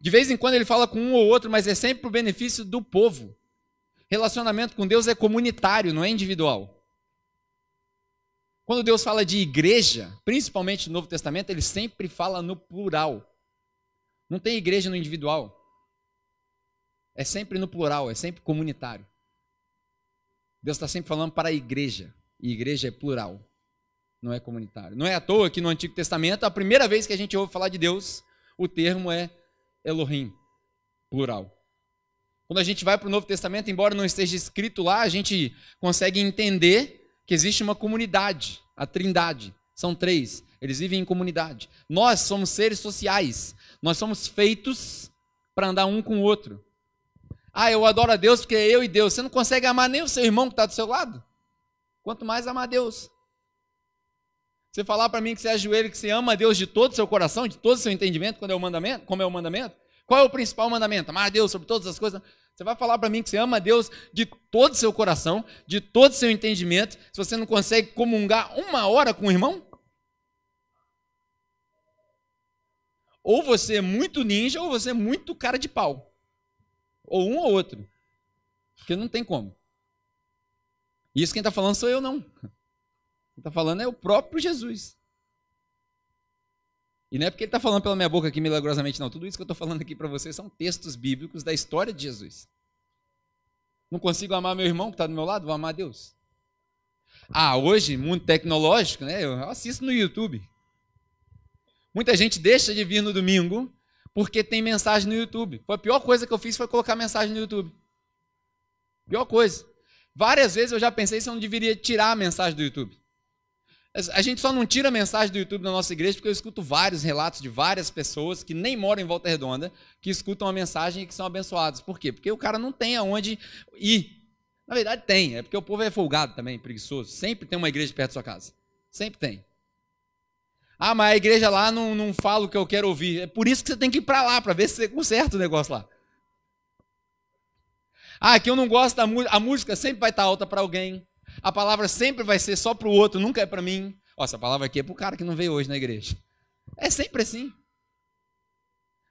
De vez em quando ele fala com um ou outro, mas é sempre para o benefício do povo. Relacionamento com Deus é comunitário, não é individual. Quando Deus fala de igreja, principalmente no Novo Testamento, ele sempre fala no plural. Não tem igreja no individual. É sempre no plural, é sempre comunitário. Deus está sempre falando para a igreja. E igreja é plural, não é comunitário. Não é à toa que no Antigo Testamento, a primeira vez que a gente ouve falar de Deus, o termo é Elohim, plural. Quando a gente vai para o Novo Testamento, embora não esteja escrito lá, a gente consegue entender que existe uma comunidade, a Trindade. São três, eles vivem em comunidade. Nós somos seres sociais, nós somos feitos para andar um com o outro. Ah, eu adoro a Deus porque é eu e Deus. Você não consegue amar nem o seu irmão que está do seu lado? Quanto mais amar a Deus. Você falar para mim que você ajoelha, que você ama a Deus de todo o seu coração, de todo o seu entendimento, quando é o mandamento, como é o mandamento? Qual é o principal mandamento? Amar a Deus sobre todas as coisas. Você vai falar para mim que você ama a Deus de todo o seu coração, de todo o seu entendimento, se você não consegue comungar uma hora com o irmão? Ou você é muito ninja, ou você é muito cara de pau. Ou um ou outro. Porque não tem como. Isso quem está falando sou eu, não. Quem está falando é o próprio Jesus. E não é porque ele está falando pela minha boca aqui milagrosamente, não. Tudo isso que eu estou falando aqui para vocês são textos bíblicos da história de Jesus. Não consigo amar meu irmão que está do meu lado? Vou amar Deus. Ah, hoje, mundo tecnológico, né? Eu assisto no YouTube. Muita gente deixa de vir no domingo porque tem mensagem no YouTube. Foi a pior coisa que eu fiz foi colocar mensagem no YouTube. Pior coisa. Várias vezes eu já pensei se eu não deveria tirar a mensagem do YouTube. A gente só não tira a mensagem do YouTube da nossa igreja porque eu escuto vários relatos de várias pessoas que nem moram em Volta Redonda, que escutam a mensagem e que são abençoados. Por quê? Porque o cara não tem aonde ir. Na verdade tem, é porque o povo é folgado também, preguiçoso. Sempre tem uma igreja perto da sua casa. Sempre tem. Ah, mas a igreja lá não, não fala o que eu quero ouvir. É por isso que você tem que ir para lá, para ver se você conserta o negócio lá. Ah, que eu não gosto da música. A música sempre vai estar alta para alguém. A palavra sempre vai ser só para o outro, nunca é para mim. Ó, essa palavra aqui é para o cara que não veio hoje na igreja. É sempre assim.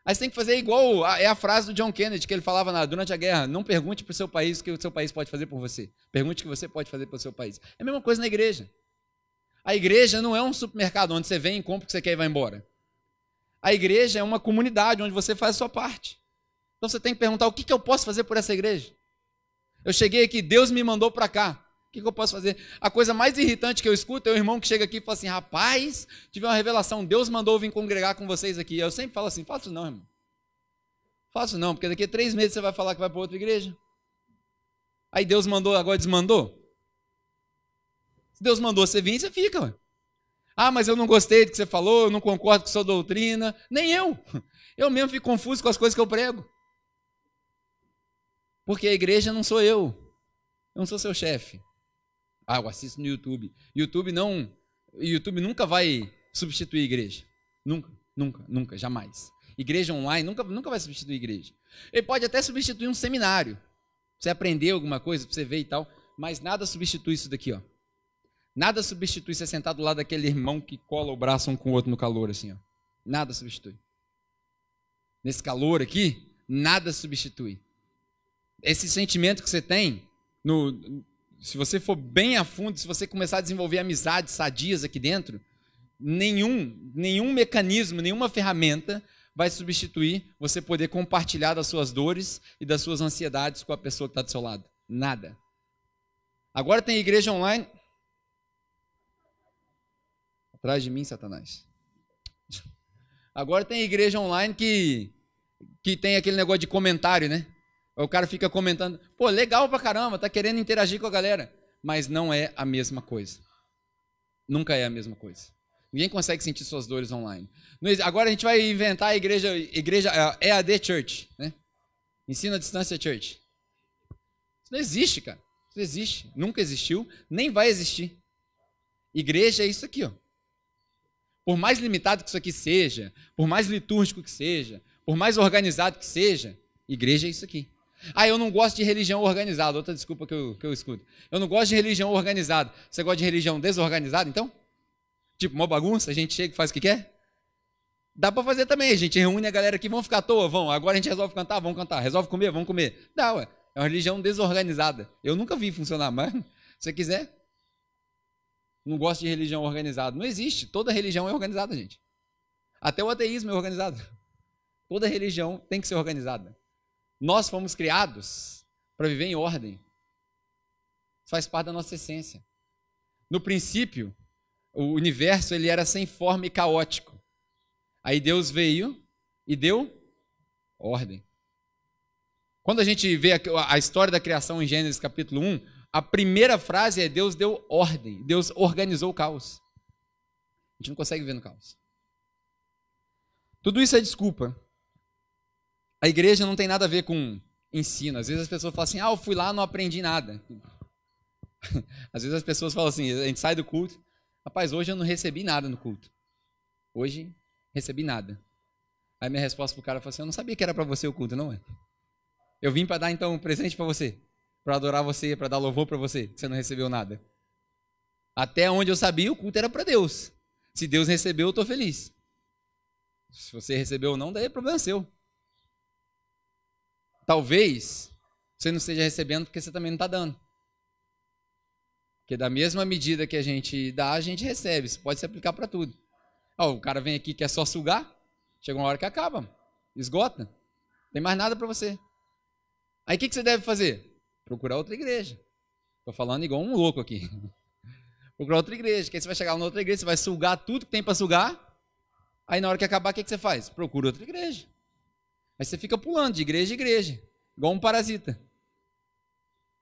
Aí você tem que fazer igual é a frase do John Kennedy que ele falava na, durante a guerra: não pergunte para o seu país o que o seu país pode fazer por você. Pergunte o que você pode fazer para o seu país. É a mesma coisa na igreja. A igreja não é um supermercado onde você vem, compra o que você quer e vai embora. A igreja é uma comunidade onde você faz a sua parte. Então você tem que perguntar: o que, que eu posso fazer por essa igreja? Eu cheguei aqui, Deus me mandou para cá que, que eu posso fazer? A coisa mais irritante que eu escuto é o irmão que chega aqui e fala assim: rapaz, tive uma revelação, Deus mandou vir congregar com vocês aqui. Eu sempre falo assim: faço não, irmão. Faço não, porque daqui a três meses você vai falar que vai para outra igreja. Aí Deus mandou, agora desmandou. Se Deus mandou você vir, você fica. Ué. Ah, mas eu não gostei do que você falou, eu não concordo com sua doutrina. Nem eu. Eu mesmo fico confuso com as coisas que eu prego. Porque a igreja não sou eu. Eu não sou seu chefe. Ah, eu assisto no YouTube. YouTube não. YouTube nunca vai substituir igreja. Nunca, nunca, nunca, jamais. Igreja online nunca, nunca vai substituir igreja. Ele pode até substituir um seminário. Você aprender alguma coisa, para você ver e tal. Mas nada substitui isso daqui, ó. Nada substitui você sentar do lado daquele irmão que cola o braço um com o outro no calor, assim, ó. Nada substitui. Nesse calor aqui, nada substitui. Esse sentimento que você tem no, se você for bem a fundo, se você começar a desenvolver amizades sadias aqui dentro, nenhum, nenhum mecanismo, nenhuma ferramenta vai substituir você poder compartilhar das suas dores e das suas ansiedades com a pessoa que está do seu lado. Nada. Agora tem igreja online. Atrás de mim, Satanás. Agora tem igreja online que, que tem aquele negócio de comentário, né? O cara fica comentando, pô, legal pra caramba, tá querendo interagir com a galera. Mas não é a mesma coisa. Nunca é a mesma coisa. Ninguém consegue sentir suas dores online. Agora a gente vai inventar a igreja, igreja EAD Church, né? Ensino à distância Church. Isso não existe, cara. Isso não existe. Nunca existiu, nem vai existir. Igreja é isso aqui, ó. Por mais limitado que isso aqui seja, por mais litúrgico que seja, por mais organizado que seja, igreja é isso aqui. Ah, eu não gosto de religião organizada. Outra desculpa que eu, que eu escuto. Eu não gosto de religião organizada. Você gosta de religião desorganizada, então? Tipo, uma bagunça, a gente chega e faz o que quer? Dá para fazer também. A gente reúne a galera aqui, vão ficar à toa, vão. Agora a gente resolve cantar, vamos cantar. Resolve comer, vamos comer. Dá, ué. É uma religião desorganizada. Eu nunca vi funcionar, mas se você quiser. Não gosto de religião organizada. Não existe. Toda religião é organizada, gente. Até o ateísmo é organizado. Toda religião tem que ser organizada. Nós fomos criados para viver em ordem. Isso faz parte da nossa essência. No princípio, o universo ele era sem forma e caótico. Aí Deus veio e deu ordem. Quando a gente vê a história da criação em Gênesis capítulo 1, a primeira frase é Deus deu ordem, Deus organizou o caos. A gente não consegue viver no caos. Tudo isso é desculpa a igreja não tem nada a ver com ensino. Às vezes as pessoas falam assim: ah, eu fui lá não aprendi nada. Às vezes as pessoas falam assim: a gente sai do culto, Rapaz, hoje eu não recebi nada no culto. Hoje, recebi nada. Aí minha resposta pro cara foi assim: Eu não sabia que era para você o culto, não é? Eu vim para dar então um presente para você, para adorar você, para dar louvor para você. Você não recebeu nada. Até onde eu sabia, o culto era para Deus. Se Deus recebeu, eu estou feliz. Se você recebeu ou não, daí é problema seu. Talvez você não esteja recebendo porque você também não está dando. Porque da mesma medida que a gente dá, a gente recebe. Isso pode se aplicar para tudo. O cara vem aqui e quer só sugar, chega uma hora que acaba, esgota. Não tem mais nada para você. Aí o que, que você deve fazer? Procurar outra igreja. Estou falando igual um louco aqui. Procurar outra igreja. Que aí você vai chegar na outra igreja, você vai sugar tudo que tem para sugar. Aí na hora que acabar, o que, que você faz? Procura outra igreja. Aí você fica pulando de igreja em igreja, igual um parasita.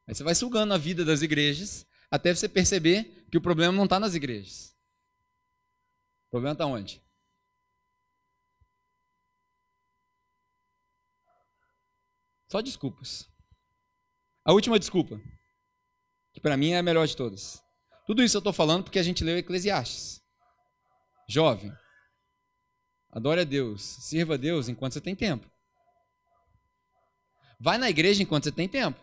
Aí você vai sugando a vida das igrejas, até você perceber que o problema não está nas igrejas. O problema está onde? Só desculpas. A última desculpa, que para mim é a melhor de todas. Tudo isso eu estou falando porque a gente leu Eclesiastes. Jovem, adore a Deus, sirva a Deus enquanto você tem tempo. Vai na igreja enquanto você tem tempo.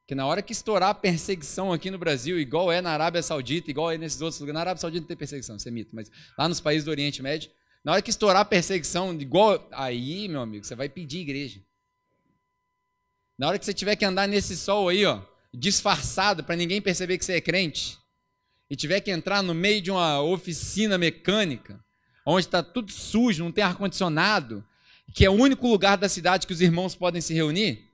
Porque na hora que estourar a perseguição aqui no Brasil, igual é na Arábia Saudita, igual é nesses outros lugares, na Arábia Saudita não tem perseguição, isso é mito, mas lá nos países do Oriente Médio, na hora que estourar a perseguição, igual. Aí, meu amigo, você vai pedir igreja. Na hora que você tiver que andar nesse sol aí, ó, disfarçado para ninguém perceber que você é crente, e tiver que entrar no meio de uma oficina mecânica, onde está tudo sujo, não tem ar-condicionado, que é o único lugar da cidade que os irmãos podem se reunir,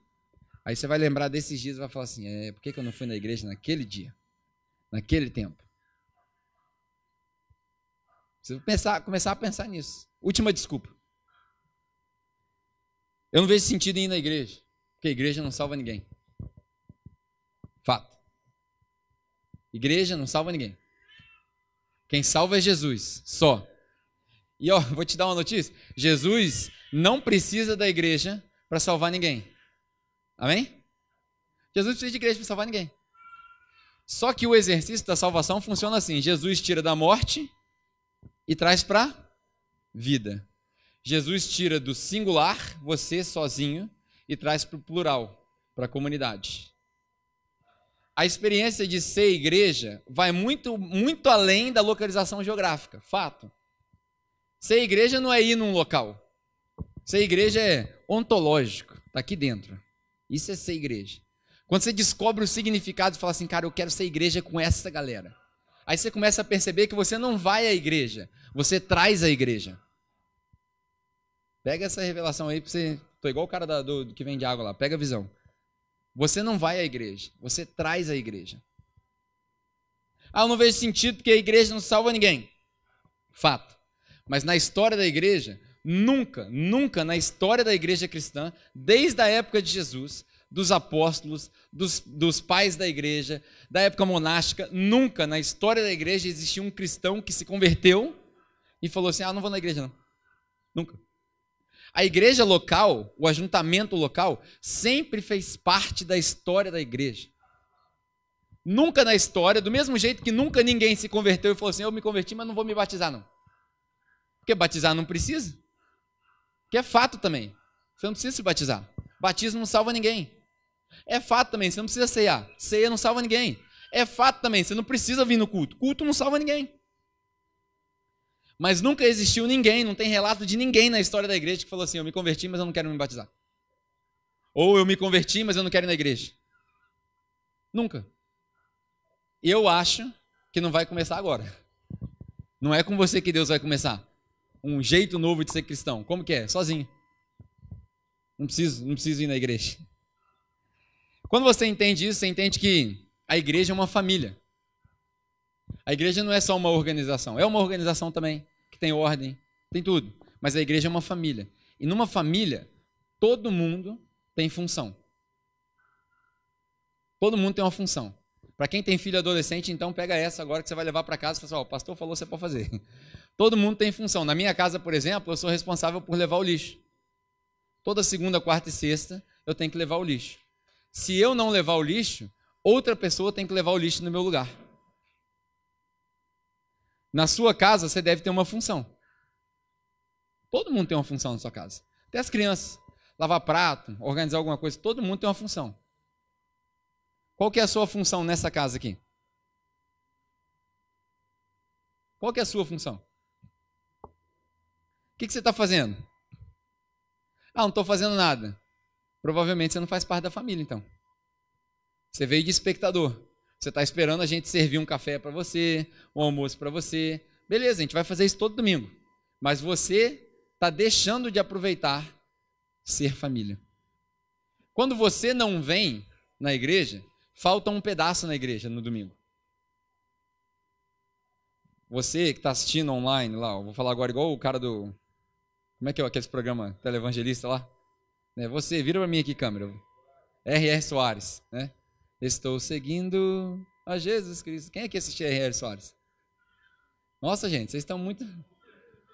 aí você vai lembrar desses dias e vai falar assim: é, por que, eu não fui na igreja naquele dia, naquele tempo? Você vai pensar, começar a pensar nisso. Última desculpa. Eu não vejo sentido em ir na igreja. Porque a igreja não salva ninguém. Fato. Igreja não salva ninguém. Quem salva é Jesus, só. E ó, vou te dar uma notícia: Jesus não precisa da igreja para salvar ninguém. Amém? Jesus precisa de igreja para salvar ninguém. Só que o exercício da salvação funciona assim: Jesus tira da morte e traz para vida. Jesus tira do singular, você sozinho, e traz para o plural, para a comunidade. A experiência de ser igreja vai muito, muito além da localização geográfica, fato. Ser igreja não é ir num local. Ser igreja é ontológico, está aqui dentro. Isso é ser igreja. Quando você descobre o significado e fala assim, cara, eu quero ser igreja com essa galera. Aí você começa a perceber que você não vai à igreja, você traz a igreja. Pega essa revelação aí você Tô igual o cara da, do, que vende água lá. Pega a visão. Você não vai à igreja, você traz a igreja. Ah, eu não vejo sentido porque a igreja não salva ninguém. Fato. Mas na história da igreja, nunca, nunca na história da igreja cristã, desde a época de Jesus, dos apóstolos, dos, dos pais da igreja, da época monástica, nunca na história da igreja existiu um cristão que se converteu e falou assim: Ah, não vou na igreja, não. Nunca. A igreja local, o ajuntamento local, sempre fez parte da história da igreja. Nunca na história, do mesmo jeito que nunca ninguém se converteu e falou assim: Eu me converti, mas não vou me batizar, não. Porque batizar não precisa. Que é fato também. Você não precisa se batizar. Batismo não salva ninguém. É fato também, você não precisa ceiar. Ceia não salva ninguém. É fato também, você não precisa vir no culto. Culto não salva ninguém. Mas nunca existiu ninguém, não tem relato de ninguém na história da igreja que falou assim: eu me converti, mas eu não quero me batizar. Ou eu me converti, mas eu não quero ir na igreja. Nunca. Eu acho que não vai começar agora. Não é com você que Deus vai começar. Um jeito novo de ser cristão. Como que é? Sozinho. Não preciso, não preciso ir na igreja. Quando você entende isso, você entende que a igreja é uma família. A igreja não é só uma organização, é uma organização também, que tem ordem, tem tudo. Mas a igreja é uma família. E numa família, todo mundo tem função. Todo mundo tem uma função. Para quem tem filho adolescente, então pega essa agora que você vai levar para casa e fala assim, oh, o pastor falou, você pode fazer. Todo mundo tem função. Na minha casa, por exemplo, eu sou responsável por levar o lixo. Toda segunda, quarta e sexta, eu tenho que levar o lixo. Se eu não levar o lixo, outra pessoa tem que levar o lixo no meu lugar. Na sua casa, você deve ter uma função. Todo mundo tem uma função na sua casa. Até as crianças. Lavar prato, organizar alguma coisa, todo mundo tem uma função. Qual que é a sua função nessa casa aqui? Qual que é a sua função? O que, que você está fazendo? Ah, não estou fazendo nada. Provavelmente você não faz parte da família, então. Você veio de espectador. Você está esperando a gente servir um café para você, um almoço para você. Beleza, a gente vai fazer isso todo domingo. Mas você está deixando de aproveitar ser família. Quando você não vem na igreja, falta um pedaço na igreja no domingo. Você que está assistindo online lá, vou falar agora igual o cara do. Como é que é aquele programa televangelista lá? Né, você, vira para mim aqui, câmera. R.R. Soares, né? Estou seguindo a Jesus Cristo. Quem é que assistiu R.R. Soares? Nossa, gente, vocês estão muito.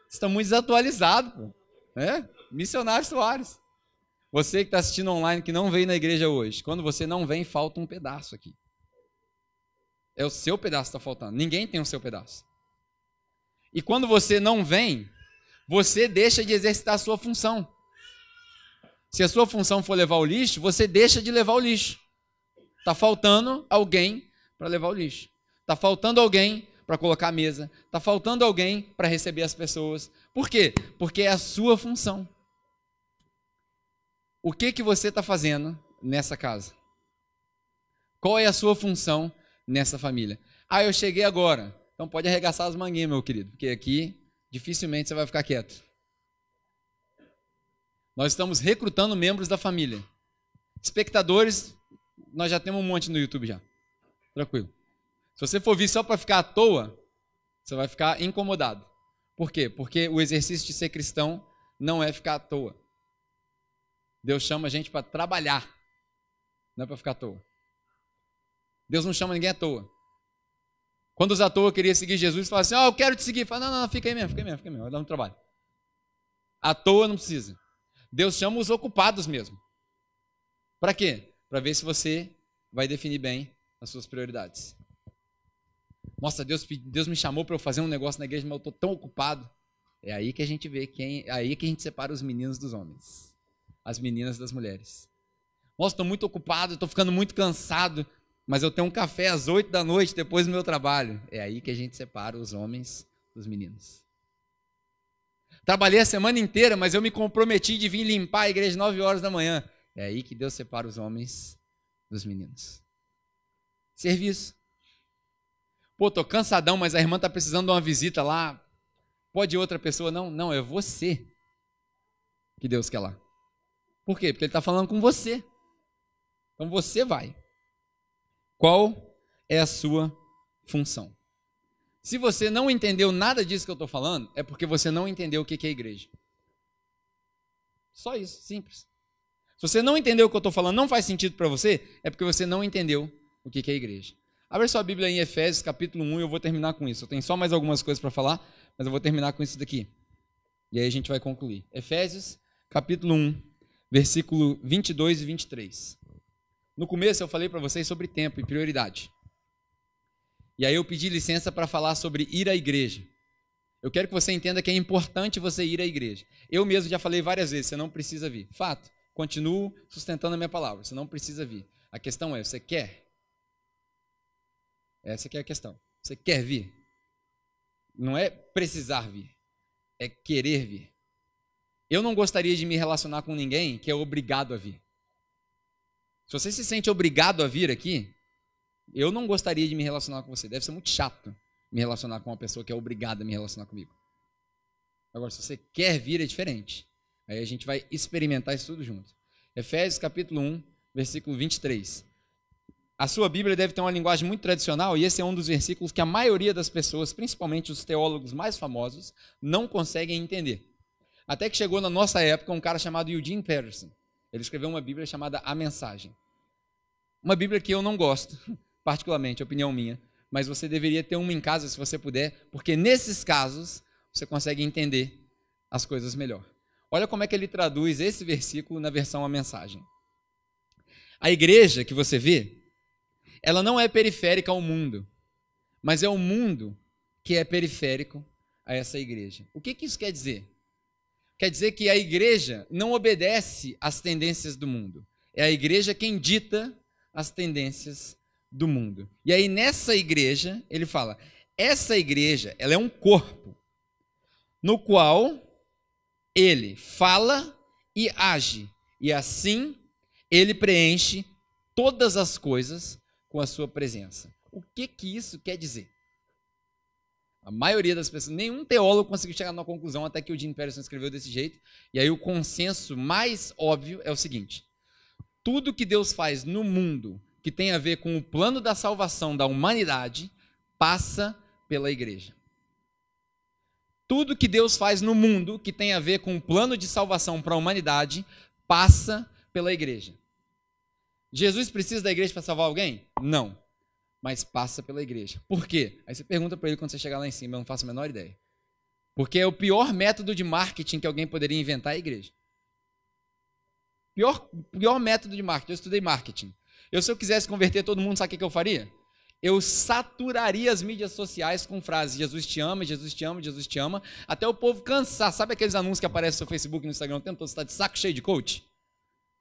Estão muito desatualizados, pô. É? Missionário Soares. Você que está assistindo online que não veio na igreja hoje, quando você não vem, falta um pedaço aqui. É o seu pedaço que está faltando. Ninguém tem o seu pedaço. E quando você não vem, você deixa de exercitar a sua função. Se a sua função for levar o lixo, você deixa de levar o lixo. Está faltando alguém para levar o lixo. Está faltando alguém para colocar a mesa. Está faltando alguém para receber as pessoas. Por quê? Porque é a sua função. O que que você está fazendo nessa casa? Qual é a sua função nessa família? Ah, eu cheguei agora. Então pode arregaçar as manguinhas, meu querido, porque aqui dificilmente você vai ficar quieto. Nós estamos recrutando membros da família. Espectadores, nós já temos um monte no YouTube já. Tranquilo. Se você for vir só para ficar à toa, você vai ficar incomodado. Por quê? Porque o exercício de ser cristão não é ficar à toa. Deus chama a gente para trabalhar, não é para ficar à toa. Deus não chama ninguém à toa. Quando os toa queriam seguir Jesus, falavam assim: Ó, oh, eu quero te seguir. Fala, não, não, fica aí mesmo, fica aí mesmo, fica aí mesmo, vai dar um trabalho. À toa não precisa. Deus chama os ocupados mesmo. Para quê? Para ver se você vai definir bem as suas prioridades. Nossa, Deus, Deus me chamou para eu fazer um negócio na igreja, mas eu estou tão ocupado. É aí que a gente vê quem, é aí que a gente separa os meninos dos homens, as meninas das mulheres. Nossa, estou muito ocupado, estou ficando muito cansado mas eu tenho um café às oito da noite depois do meu trabalho. É aí que a gente separa os homens dos meninos. Trabalhei a semana inteira, mas eu me comprometi de vir limpar a igreja às nove horas da manhã. É aí que Deus separa os homens dos meninos. Serviço. Pô, tô cansadão, mas a irmã tá precisando de uma visita lá. Pode outra pessoa? Não, não, é você que Deus quer lá. Por quê? Porque Ele está falando com você. Então você vai. Qual é a sua função? Se você não entendeu nada disso que eu estou falando, é porque você não entendeu o que é igreja. Só isso, simples. Se você não entendeu o que eu estou falando, não faz sentido para você, é porque você não entendeu o que é igreja. Abre sua Bíblia em Efésios, capítulo 1, e eu vou terminar com isso. Eu tenho só mais algumas coisas para falar, mas eu vou terminar com isso daqui. E aí a gente vai concluir. Efésios, capítulo 1, versículo 22 e 23. No começo eu falei para vocês sobre tempo e prioridade. E aí eu pedi licença para falar sobre ir à igreja. Eu quero que você entenda que é importante você ir à igreja. Eu mesmo já falei várias vezes, você não precisa vir. Fato, continuo sustentando a minha palavra, você não precisa vir. A questão é, você quer? Essa é a questão. Você quer vir? Não é precisar vir, é querer vir. Eu não gostaria de me relacionar com ninguém que é obrigado a vir. Se você se sente obrigado a vir aqui, eu não gostaria de me relacionar com você. Deve ser muito chato me relacionar com uma pessoa que é obrigada a me relacionar comigo. Agora, se você quer vir, é diferente. Aí a gente vai experimentar isso tudo junto. Efésios capítulo 1, versículo 23. A sua Bíblia deve ter uma linguagem muito tradicional, e esse é um dos versículos que a maioria das pessoas, principalmente os teólogos mais famosos, não conseguem entender. Até que chegou na nossa época um cara chamado Eugene Peterson. Ele escreveu uma Bíblia chamada A Mensagem. Uma Bíblia que eu não gosto, particularmente, opinião minha, mas você deveria ter uma em casa se você puder, porque nesses casos você consegue entender as coisas melhor. Olha como é que ele traduz esse versículo na versão A Mensagem. A igreja que você vê, ela não é periférica ao mundo, mas é o mundo que é periférico a essa igreja. O que, que isso quer dizer? Quer dizer que a igreja não obedece às tendências do mundo. É a igreja quem dita as tendências do mundo. E aí nessa igreja, ele fala: essa igreja, ela é um corpo no qual ele fala e age, e assim ele preenche todas as coisas com a sua presença. O que que isso quer dizer? A maioria das pessoas, nenhum teólogo conseguiu chegar numa conclusão até que o Jim Patterson escreveu desse jeito. E aí o consenso mais óbvio é o seguinte: tudo que Deus faz no mundo que tem a ver com o plano da salvação da humanidade passa pela igreja. Tudo que Deus faz no mundo que tem a ver com o plano de salvação para a humanidade passa pela igreja. Jesus precisa da igreja para salvar alguém? Não. Mas passa pela igreja. Por quê? Aí você pergunta para ele quando você chegar lá em cima, eu não faço a menor ideia. Porque é o pior método de marketing que alguém poderia inventar é a igreja. Pior, pior método de marketing. Eu estudei marketing. Eu, se eu quisesse converter todo mundo, sabe o que eu faria? Eu saturaria as mídias sociais com frases Jesus te ama, Jesus te ama, Jesus te ama, até o povo cansar. Sabe aqueles anúncios que aparecem no seu Facebook e no Instagram o tempo todo? Você está de saco cheio de coach?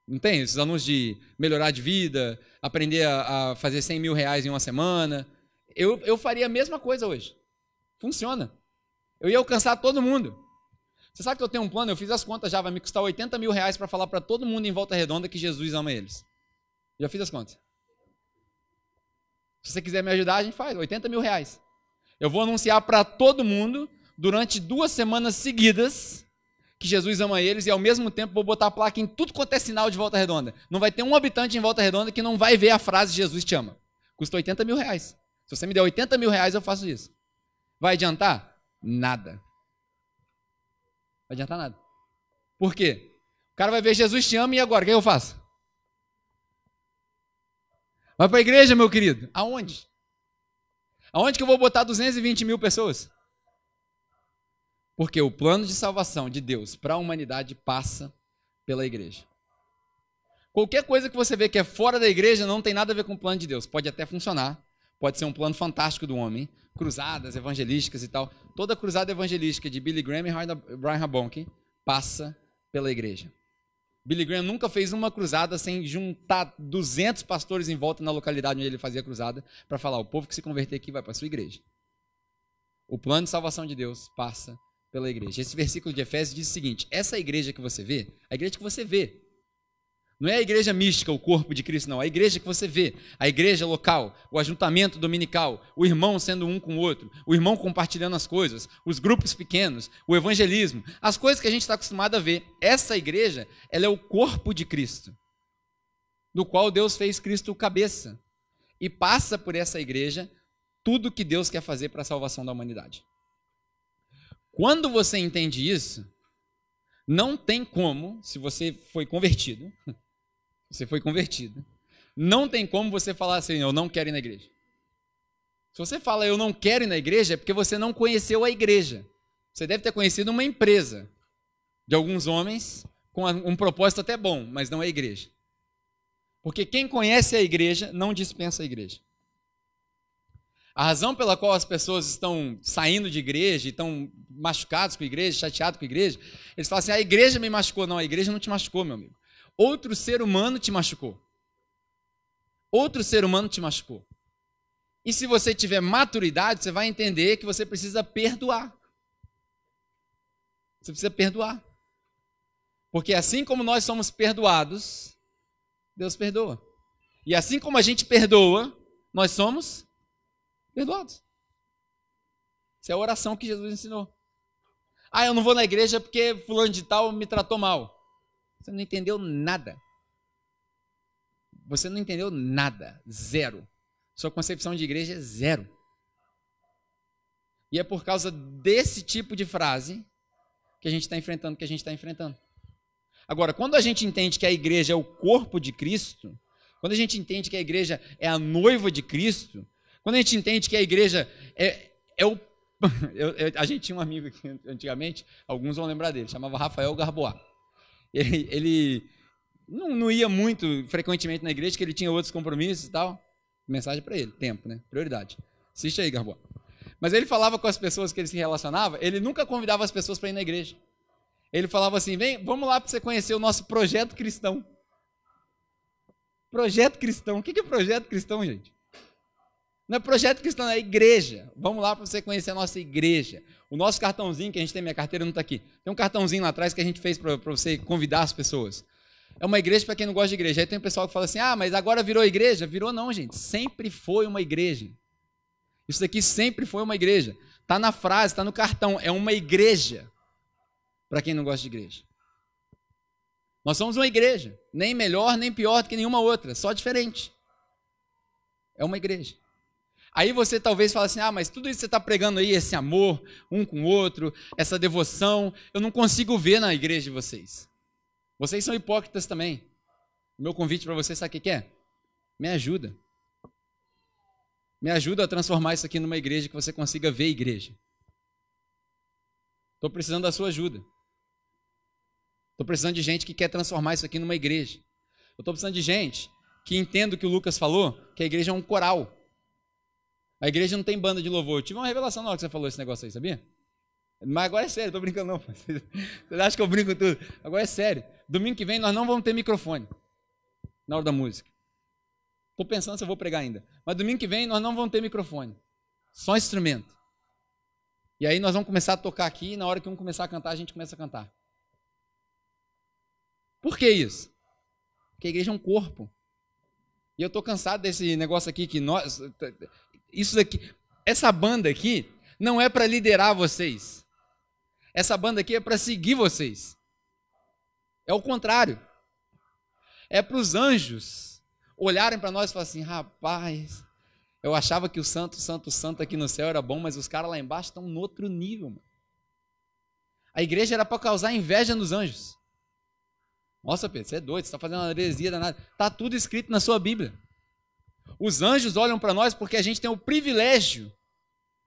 Não tem? Esses anúncios de melhorar de vida, aprender a, a fazer 100 mil reais em uma semana. Eu, eu faria a mesma coisa hoje. Funciona. Eu ia alcançar todo mundo. Você sabe que eu tenho um plano? Eu fiz as contas já, vai me custar 80 mil reais para falar para todo mundo em volta redonda que Jesus ama eles. Já fiz as contas. Se você quiser me ajudar, a gente faz. 80 mil reais. Eu vou anunciar para todo mundo, durante duas semanas seguidas, que Jesus ama eles e ao mesmo tempo vou botar a placa em tudo quanto é sinal de Volta Redonda. Não vai ter um habitante em Volta Redonda que não vai ver a frase Jesus te ama. Custa 80 mil reais. Se você me der 80 mil reais, eu faço isso. Vai adiantar? Nada. Vai adiantar nada. Por quê? O cara vai ver Jesus te ama e agora? O que eu faço? Vai para a igreja, meu querido. Aonde? Aonde que eu vou botar 220 mil pessoas? Porque o plano de salvação de Deus para a humanidade passa pela igreja. Qualquer coisa que você vê que é fora da igreja não tem nada a ver com o plano de Deus. Pode até funcionar, pode ser um plano fantástico do homem, cruzadas evangelísticas e tal. Toda cruzada evangelística de Billy Graham e Brian Habonke passa pela igreja. Billy Graham nunca fez uma cruzada sem juntar 200 pastores em volta na localidade onde ele fazia a cruzada para falar: o povo que se converter aqui vai para a sua igreja. O plano de salvação de Deus passa pela igreja. Esse versículo de Efésios diz o seguinte: essa igreja que você vê, a igreja que você vê, não é a igreja mística, o corpo de Cristo, não. A igreja que você vê, a igreja local, o ajuntamento dominical, o irmão sendo um com o outro, o irmão compartilhando as coisas, os grupos pequenos, o evangelismo, as coisas que a gente está acostumado a ver. Essa igreja, ela é o corpo de Cristo, do qual Deus fez Cristo cabeça. E passa por essa igreja tudo que Deus quer fazer para a salvação da humanidade. Quando você entende isso, não tem como, se você foi convertido, você foi convertido. Não tem como você falar assim, eu não quero ir na igreja. Se você fala eu não quero ir na igreja, é porque você não conheceu a igreja. Você deve ter conhecido uma empresa de alguns homens com um propósito até bom, mas não é a igreja. Porque quem conhece a igreja não dispensa a igreja. A razão pela qual as pessoas estão saindo de igreja, estão machucados com a igreja, chateados com a igreja, eles falam assim: a igreja me machucou. Não, a igreja não te machucou, meu amigo. Outro ser humano te machucou. Outro ser humano te machucou. E se você tiver maturidade, você vai entender que você precisa perdoar. Você precisa perdoar. Porque assim como nós somos perdoados, Deus perdoa. E assim como a gente perdoa, nós somos perdoados. Essa é a oração que Jesus ensinou. Ah, eu não vou na igreja porque fulano de tal me tratou mal. Você não entendeu nada. Você não entendeu nada. Zero. Sua concepção de igreja é zero. E é por causa desse tipo de frase que a gente está enfrentando, que a gente está enfrentando. Agora, quando a gente entende que a igreja é o corpo de Cristo, quando a gente entende que a igreja é a noiva de Cristo, quando a gente entende que a igreja é, é o. Eu, eu, a gente tinha um amigo aqui antigamente, alguns vão lembrar dele, chamava Rafael Garboá. Ele, ele não, não, ia muito frequentemente na igreja, que ele tinha outros compromissos e tal. Mensagem para ele: tempo, né? Prioridade. Assiste aí, Garboá. Mas ele falava com as pessoas que ele se relacionava, ele nunca convidava as pessoas para ir na igreja. Ele falava assim: vem, vamos lá para você conhecer o nosso projeto cristão. Projeto cristão. O que é projeto cristão, gente? Não é projeto cristão, é igreja. Vamos lá para você conhecer a nossa igreja. O nosso cartãozinho, que a gente tem, minha carteira não está aqui. Tem um cartãozinho lá atrás que a gente fez para você convidar as pessoas. É uma igreja para quem não gosta de igreja. Aí tem um pessoal que fala assim: ah, mas agora virou igreja? Virou não, gente. Sempre foi uma igreja. Isso daqui sempre foi uma igreja. Está na frase, está no cartão. É uma igreja. Para quem não gosta de igreja. Nós somos uma igreja. Nem melhor, nem pior do que nenhuma outra. Só diferente. É uma igreja. Aí você talvez fale assim: ah, mas tudo isso que você está pregando aí, esse amor um com o outro, essa devoção, eu não consigo ver na igreja de vocês. Vocês são hipócritas também. O meu convite para vocês, sabe o que é? Me ajuda. Me ajuda a transformar isso aqui numa igreja que você consiga ver igreja. Estou precisando da sua ajuda. Estou precisando de gente que quer transformar isso aqui numa igreja. Eu estou precisando de gente que entenda o que o Lucas falou, que a igreja é um coral. A igreja não tem banda de louvor. Eu tive uma revelação na hora que você falou esse negócio aí, sabia? Mas agora é sério, tô brincando não. Vocês acham que eu brinco tudo? Agora é sério. Domingo que vem nós não vamos ter microfone na hora da música. Estou pensando se eu vou pregar ainda. Mas domingo que vem nós não vamos ter microfone. Só instrumento. E aí nós vamos começar a tocar aqui e na hora que um começar a cantar, a gente começa a cantar. Por que isso? Porque a igreja é um corpo. E eu estou cansado desse negócio aqui que nós. Isso aqui. Essa banda aqui não é para liderar vocês. Essa banda aqui é para seguir vocês. É o contrário. É para os anjos olharem para nós e falar assim: rapaz, eu achava que o santo, santo, santo aqui no céu era bom, mas os caras lá embaixo estão no outro nível. Mano. A igreja era para causar inveja nos anjos. Nossa, Pedro, você é doido, você está fazendo uma heresia danada. Está tudo escrito na sua Bíblia. Os anjos olham para nós porque a gente tem o privilégio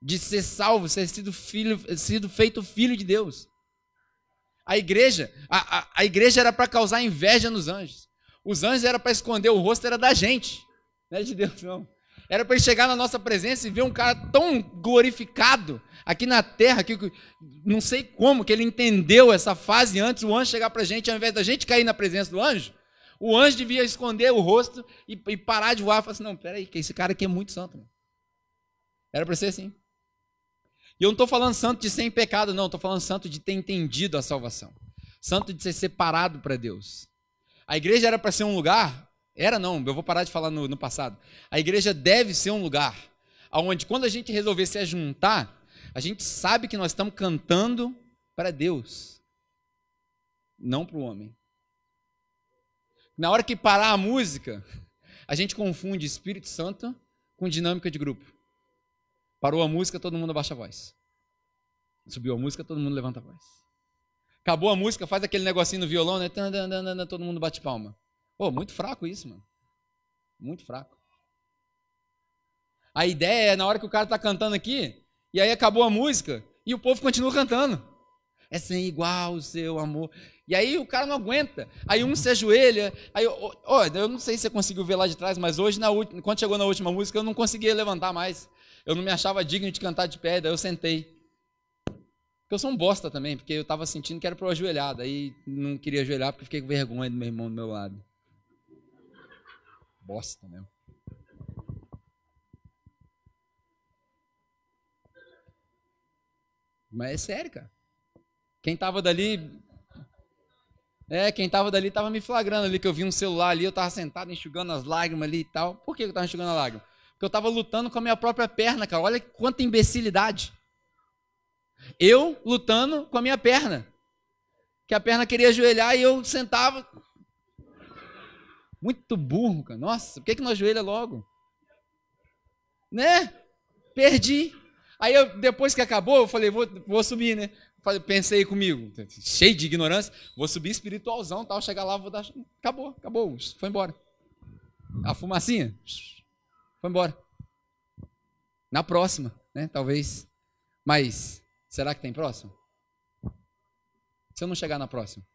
de ser salvo, ser sido, filho, sido feito filho de Deus. A igreja, a, a, a igreja era para causar inveja nos anjos. Os anjos era para esconder o rosto, era da gente. Não é de Deus, não. Era para ele chegar na nossa presença e ver um cara tão glorificado aqui na terra, que não sei como que ele entendeu essa fase antes, o anjo chegar para a gente, ao invés da gente cair na presença do anjo, o anjo devia esconder o rosto e, e parar de voar e falar assim, não, peraí, que esse cara aqui é muito santo. Mano. Era para ser assim. E eu não estou falando santo de sem pecado, não, estou falando santo de ter entendido a salvação. Santo de ser separado para Deus. A igreja era para ser um lugar era não, eu vou parar de falar no, no passado. A igreja deve ser um lugar onde, quando a gente resolver se juntar, a gente sabe que nós estamos cantando para Deus, não para o homem. Na hora que parar a música, a gente confunde Espírito Santo com dinâmica de grupo. Parou a música, todo mundo abaixa a voz. Subiu a música, todo mundo levanta a voz. Acabou a música, faz aquele negocinho no violão, né? Todo mundo bate palma. Pô, muito fraco isso, mano. Muito fraco. A ideia é na hora que o cara tá cantando aqui, e aí acabou a música, e o povo continua cantando. É sem igual o seu amor. E aí o cara não aguenta. Aí um se ajoelha. Aí, ó, eu não sei se você conseguiu ver lá de trás, mas hoje, na última, quando chegou na última música, eu não conseguia levantar mais. Eu não me achava digno de cantar de pé, daí eu sentei. Porque eu sou um bosta também, porque eu estava sentindo que era para eu ajoelhar. Daí não queria ajoelhar porque fiquei com vergonha do meu irmão do meu lado. Bosta mesmo. Mas é sério, cara. Quem tava dali. É, quem tava dali tava me flagrando ali, que eu vi um celular ali, eu tava sentado enxugando as lágrimas ali e tal. Por que eu tava enxugando a lágrima? Porque eu tava lutando com a minha própria perna, cara. Olha quanta imbecilidade. Eu lutando com a minha perna. Que a perna queria ajoelhar e eu sentava, muito burro, cara. Nossa, por que, que não ajoelha logo? Né? Perdi. Aí eu, depois que acabou, eu falei, vou, vou subir, né? Pensei comigo, cheio de ignorância, vou subir espiritualzão, tal, chegar lá, vou dar. Acabou, acabou, foi embora. A fumacinha, foi embora. Na próxima, né? Talvez. Mas, será que tem próxima? Se eu não chegar na próxima?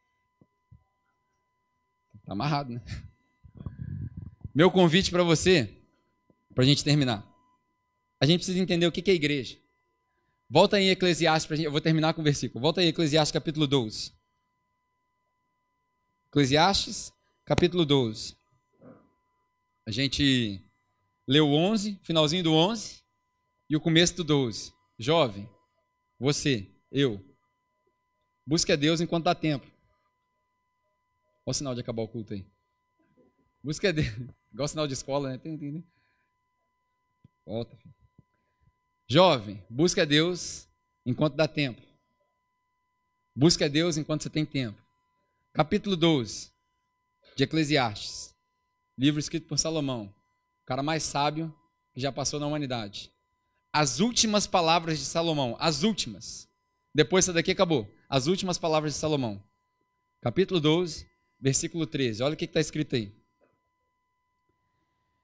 Tá amarrado, né? Meu convite para você, para a gente terminar. A gente precisa entender o que é igreja. Volta em Eclesiastes, eu vou terminar com o versículo. Volta em Eclesiastes capítulo 12. Eclesiastes capítulo 12. A gente leu o 11, finalzinho do 11 e o começo do 12. Jovem, você, eu, busque a Deus enquanto dá tempo. Olha o sinal de acabar o culto aí. Busque a Deus. Igual sinal de escola, né? Volta. Filho. Jovem, busque a Deus enquanto dá tempo. Busque a Deus enquanto você tem tempo. Capítulo 12 de Eclesiastes. Livro escrito por Salomão. O cara mais sábio que já passou na humanidade. As últimas palavras de Salomão. As últimas. Depois essa daqui acabou. As últimas palavras de Salomão. Capítulo 12, versículo 13. Olha o que está escrito aí.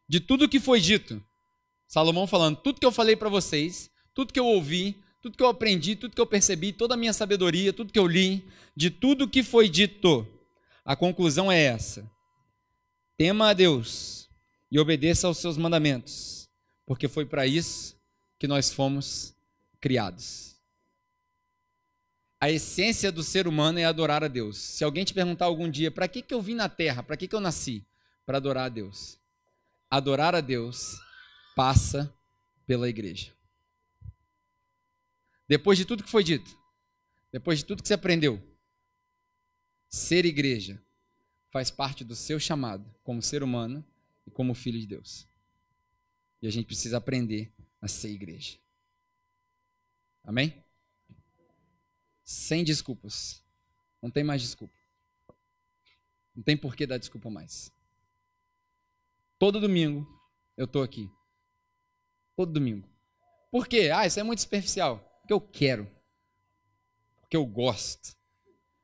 De tudo que foi dito, Salomão falando, tudo que eu falei para vocês, tudo que eu ouvi, tudo que eu aprendi, tudo que eu percebi, toda a minha sabedoria, tudo que eu li, de tudo que foi dito, a conclusão é essa: tema a Deus e obedeça aos seus mandamentos, porque foi para isso que nós fomos criados. A essência do ser humano é adorar a Deus. Se alguém te perguntar algum dia, para que, que eu vim na terra? Para que, que eu nasci? Para adorar a Deus. Adorar a Deus passa pela igreja. Depois de tudo que foi dito, depois de tudo que você aprendeu, ser igreja faz parte do seu chamado como ser humano e como filho de Deus. E a gente precisa aprender a ser igreja. Amém? Sem desculpas. Não tem mais desculpa. Não tem por que dar desculpa mais. Todo domingo eu estou aqui. Todo domingo. Por quê? Ah, isso é muito superficial. Porque eu quero. Porque eu gosto.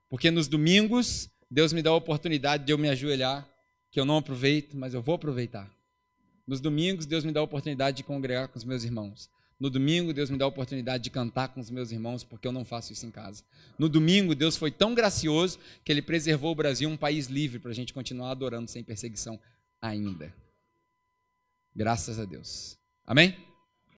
Porque nos domingos, Deus me dá a oportunidade de eu me ajoelhar, que eu não aproveito, mas eu vou aproveitar. Nos domingos, Deus me dá a oportunidade de congregar com os meus irmãos. No domingo, Deus me dá a oportunidade de cantar com os meus irmãos, porque eu não faço isso em casa. No domingo, Deus foi tão gracioso que Ele preservou o Brasil um país livre para a gente continuar adorando sem perseguição ainda. Graças a Deus. Amém?